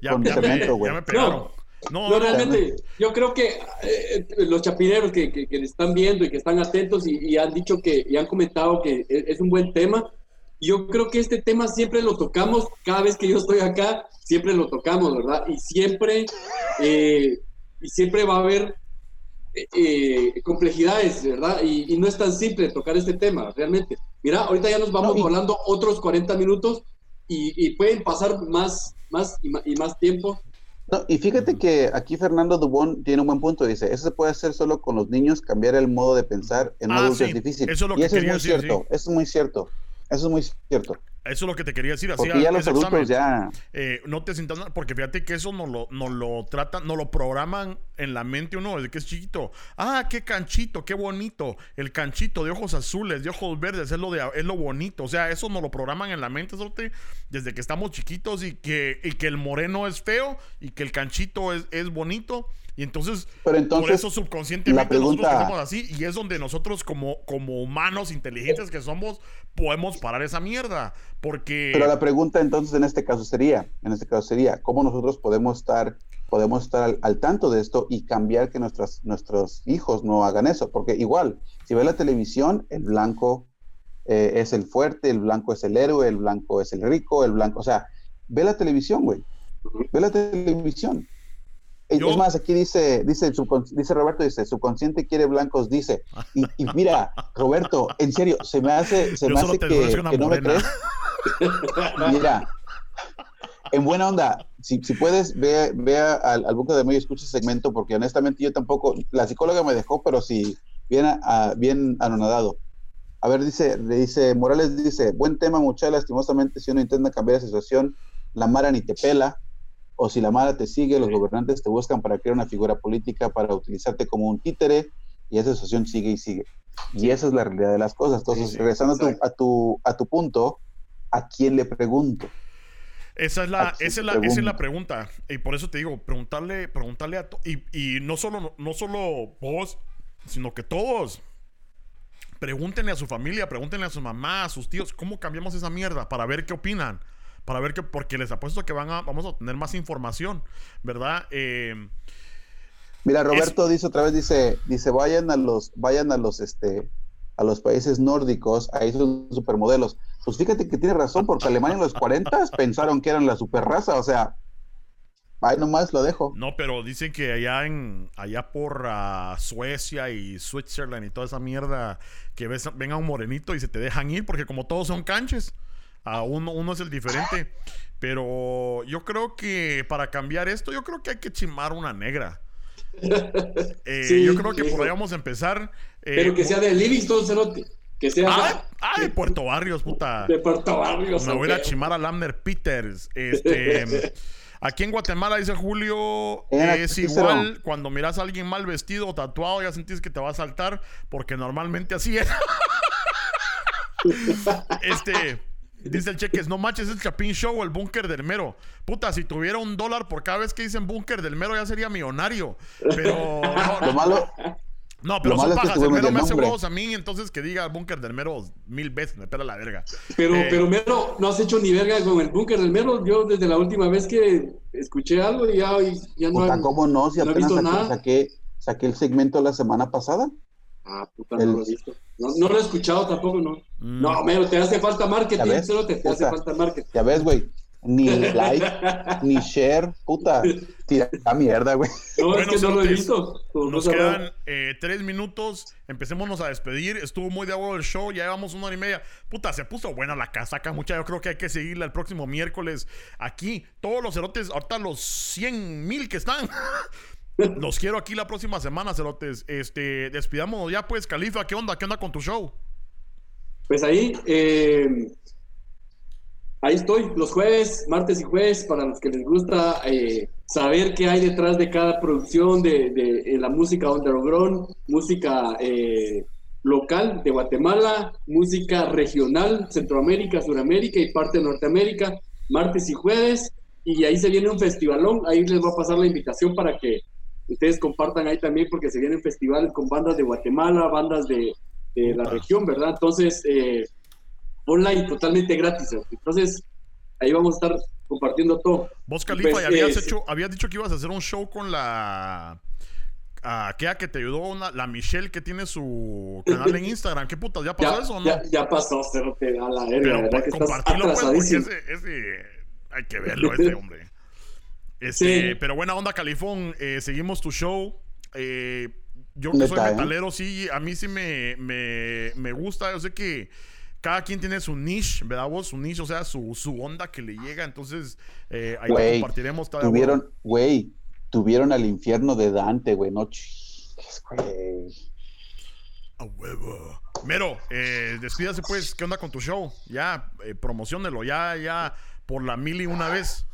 ya, me, pegaron. No, realmente, yo creo que eh, los chapineros que, que, están viendo y que están atentos y, han dicho que, y han comentado que e, es, un buen tema, yo creo que este tema siempre lo tocamos, cada vez que yo estoy acá, siempre lo tocamos, ¿verdad? Y siempre, eh, y siempre va a haber eh, complejidades, ¿verdad? Y, no es tan simple tocar este tema, realmente. Mira, ahorita ya nos vamos volando otros 40 minutos y, pueden pasar más, más y, más tiempo. No, y fíjate que aquí Fernando Dubón tiene un buen punto. Dice, eso se puede hacer solo con los niños, cambiar el modo de pensar en ah, adultos es difícil. Eso es lo y eso es muy cierto, eso es muy cierto. Eso es muy cierto. Eso es lo que te quería decir. Porque ya los adultos ya... Eh, no te sientas porque fíjate que eso no lo, no lo tratan, no lo programan en la mente uno desde que es chiquito. Ah, qué canchito, qué bonito. El canchito de ojos azules, de ojos verdes, es lo, de, es lo bonito. O sea, eso no lo programan en la mente desde que estamos chiquitos y que, y que el moreno es feo y que el canchito es, es bonito. Y entonces, por eso subconscientemente nosotros estamos así y es donde nosotros como, como humanos inteligentes que somos podemos parar esa mierda, porque... Pero la pregunta entonces en este caso sería, en este caso sería, ¿cómo nosotros podemos estar, podemos estar al, tanto de esto y cambiar que nuestras, nuestros hijos no hagan eso? Porque igual, si ve la televisión, el blanco eh, es el fuerte, el blanco es el héroe, el blanco es el rico, el blanco, o sea, ve la televisión, güey, ve la televisión Es más, aquí dice, dice, dice Roberto, dice, su consciente quiere blancos, dice. Y, mira, Roberto, en serio, se me hace, se me hace que, no me crees. (laughs) (laughs) mira, en buena onda, si, si puedes, ve, ve al, al buque de medio, escucha ese segmento, porque honestamente yo tampoco, la psicóloga me dejó, pero sí, bien, a, bien anonadado. A ver, dice, dice, Morales dice, buen tema, mucha lastimosamente, si uno intenta cambiar la situación, la Mara ni te pela, o si la Mara te sigue, los gobernantes te buscan para crear una figura política, para utilizarte como un títere, y esa situación sigue y sigue. Y esa es la realidad de las cosas. Entonces, regresando a tu, a, tu, punto, ¿a quién le pregunto? Esa es la, esa es la, esa es la pregunta. Y por eso te digo, preguntarle, preguntarle a y, y no solo, no solo vos, sino que todos. Pregúntenle a su familia, pregúntenle a su mamá, a sus tíos, ¿cómo cambiamos esa mierda? Para ver qué opinan. Para ver qué, porque les apuesto que van a, vamos a tener más información, ¿verdad? Eh, Mira, Roberto dice otra vez, dice, dice, vayan a los, vayan a los, este, a los países nórdicos, ahí son supermodelos. Pues fíjate que tiene razón, porque Alemania en los 40 pensaron que eran la superraza, o sea, Ahí nomás lo dejo. No, pero dicen que allá en allá por ah, Suecia y Switzerland y toda esa mierda que ves, venga un morenito y se te dejan ir porque como todos son canches, a uno, uno es el diferente. Pero yo creo que para cambiar esto, yo creo que hay que chimar una negra. (laughs) Eh, yo creo que podríamos empezar. Eh, pero que sea de Livingston, Cerote. Que sea. Ah, ah, de Puerto Barrios, puta. De Puerto Barrios. Me voy a chimar a Lamner Peters. Este. (laughs) Aquí en Guatemala, dice Julio, es igual cuando miras a alguien mal vestido o tatuado, ya sentís que te va a saltar, porque normalmente así es. (laughs) este. Dice el cheques, no manches, es el Chapín Show o el búnker del mero. Puta, si tuviera un dólar por cada vez que dicen búnker del mero, ya sería millonario. Pero. Lo malo, no, pero son pajas. el mero me hace huevos a mí, entonces que diga búnker del mero mil veces, me pela la verga. Pero, eh, pero mero, no has hecho ni verga con el búnker del mero. Yo desde la última vez que escuché algo ya, ya no, puta, ¿cómo no? Si apenas saqué, saqué, el segmento la semana pasada. Ah, puta, no lo he visto. No, lo he escuchado tampoco, no. Mm. No, mero, te hace falta marketing, solo te, te hace falta marketing. Ya ves, güey ni (laughs) like, ni share, puta, tira mierda, güey. No, es que no lo he visto. Nos quedan eh, tres minutos, empecémonos a despedir. Estuvo muy de agua el show, ya llevamos una hora y media. Puta, se puso buena la casaca, mucha. Yo creo que hay que seguirla el próximo miércoles. Aquí, todos los cerotes, ahorita los 100 mil que están. (laughs) los quiero aquí la próxima semana, cerotes. Este, despidámonos ya, pues, Califa, ¿qué onda? ¿Qué onda con tu show? Pues ahí, eh ahí estoy, los jueves, martes y jueves, para los que les gusta eh, saber qué hay detrás de cada producción de, de, la música underground, música eh, local de Guatemala, música regional, Centroamérica, Suramérica y parte de Norteamérica, martes y jueves, y ahí se viene un festivalón, ahí les va a pasar la invitación para que ustedes compartan ahí también, porque se vienen festivales con bandas de Guatemala, bandas de, de la región, ¿verdad? Entonces, eh, online totalmente gratis. Entonces, ahí vamos a estar compartiendo todo. Vos, Califa, pues, habías, hecho, habías dicho que ibas a hacer un show con la... aquella que te ayudó, la Michelle que tiene su canal en Instagram. ¿Qué putas? ¿Ya (laughs) pasó eso o no? Ya, ya pasó, se te a la verga. Pero compartirlo, pues, ese, ese, hay que verlo, ese (laughs) hombre. Este, Pero buena onda, Califón. Eh, seguimos tu show. Eh, yo que soy ¿eh? metalero, sí, a mí sí me, me, me gusta. Yo sé que cada quien tiene su niche, ¿verdad vos? Su niche, o sea, su, su onda que le llega. Entonces, eh, ahí compartiremos. Tuvieron, güey, tuvieron al infierno de Dante, güey, no güey. A huevo. Mero, eh, despídase pues, ¿qué onda con tu show? Ya, eh, promocionelo, ya, ya, por la mil y una vez.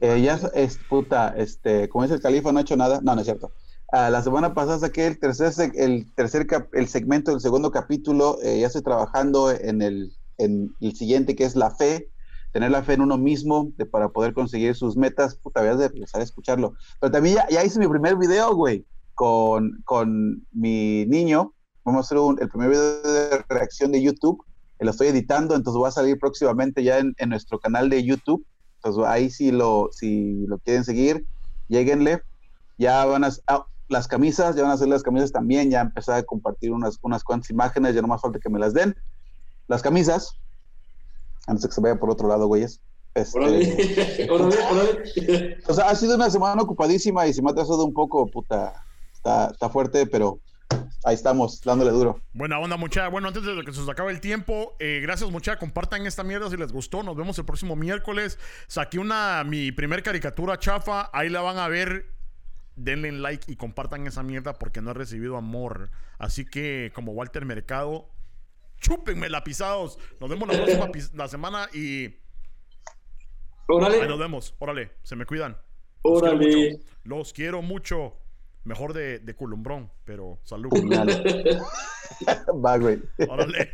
Eh, ya es puta, este, como dice el califa, no ha hecho nada. No, no es cierto la semana pasada saqué el tercer, el tercer el segmento del segundo capítulo. Eh, ya estoy trabajando en el, en el siguiente, que es la fe. Tener la fe en uno mismo para poder conseguir sus metas. Puta, voy a empezar a escucharlo. Pero también ya, hice mi primer video, güey, con, con mi niño. Vamos a hacer un, el primer video de reacción de YouTube. Lo estoy editando, entonces va a salir próximamente ya en, en nuestro canal de YouTube. Entonces ahí si lo, si lo quieren seguir, lleguenle. Ya van a... Ah, las camisas, ya van a hacer las camisas también, ya empecé a compartir unas, unas cuantas imágenes, ya no más falta que me las den. Las camisas, antes de que se vaya por otro lado, güeyes. Este, (laughs) o sea, ha sido una semana ocupadísima y se me ha atrasado un poco, puta. Está, está fuerte, pero ahí estamos, dándole duro. Buena onda, muchacha. Bueno, antes de que se nos acabe el tiempo, eh, gracias, muchacha. Compartan esta mierda si les gustó. Nos vemos el próximo miércoles. Saqué una, mi primer caricatura chafa. Ahí la van a ver. Denle like y compartan esa mierda porque no he recibido amor. Así que, como Walter Mercado, chúpenme la pisados. Nos vemos la próxima la semana y ahí Órale, nos vemos. Órale, se me cuidan. Los quiero órale. mucho. Los quiero mucho. Mejor de, de culumbrón, pero salud. Va, güey. Órale.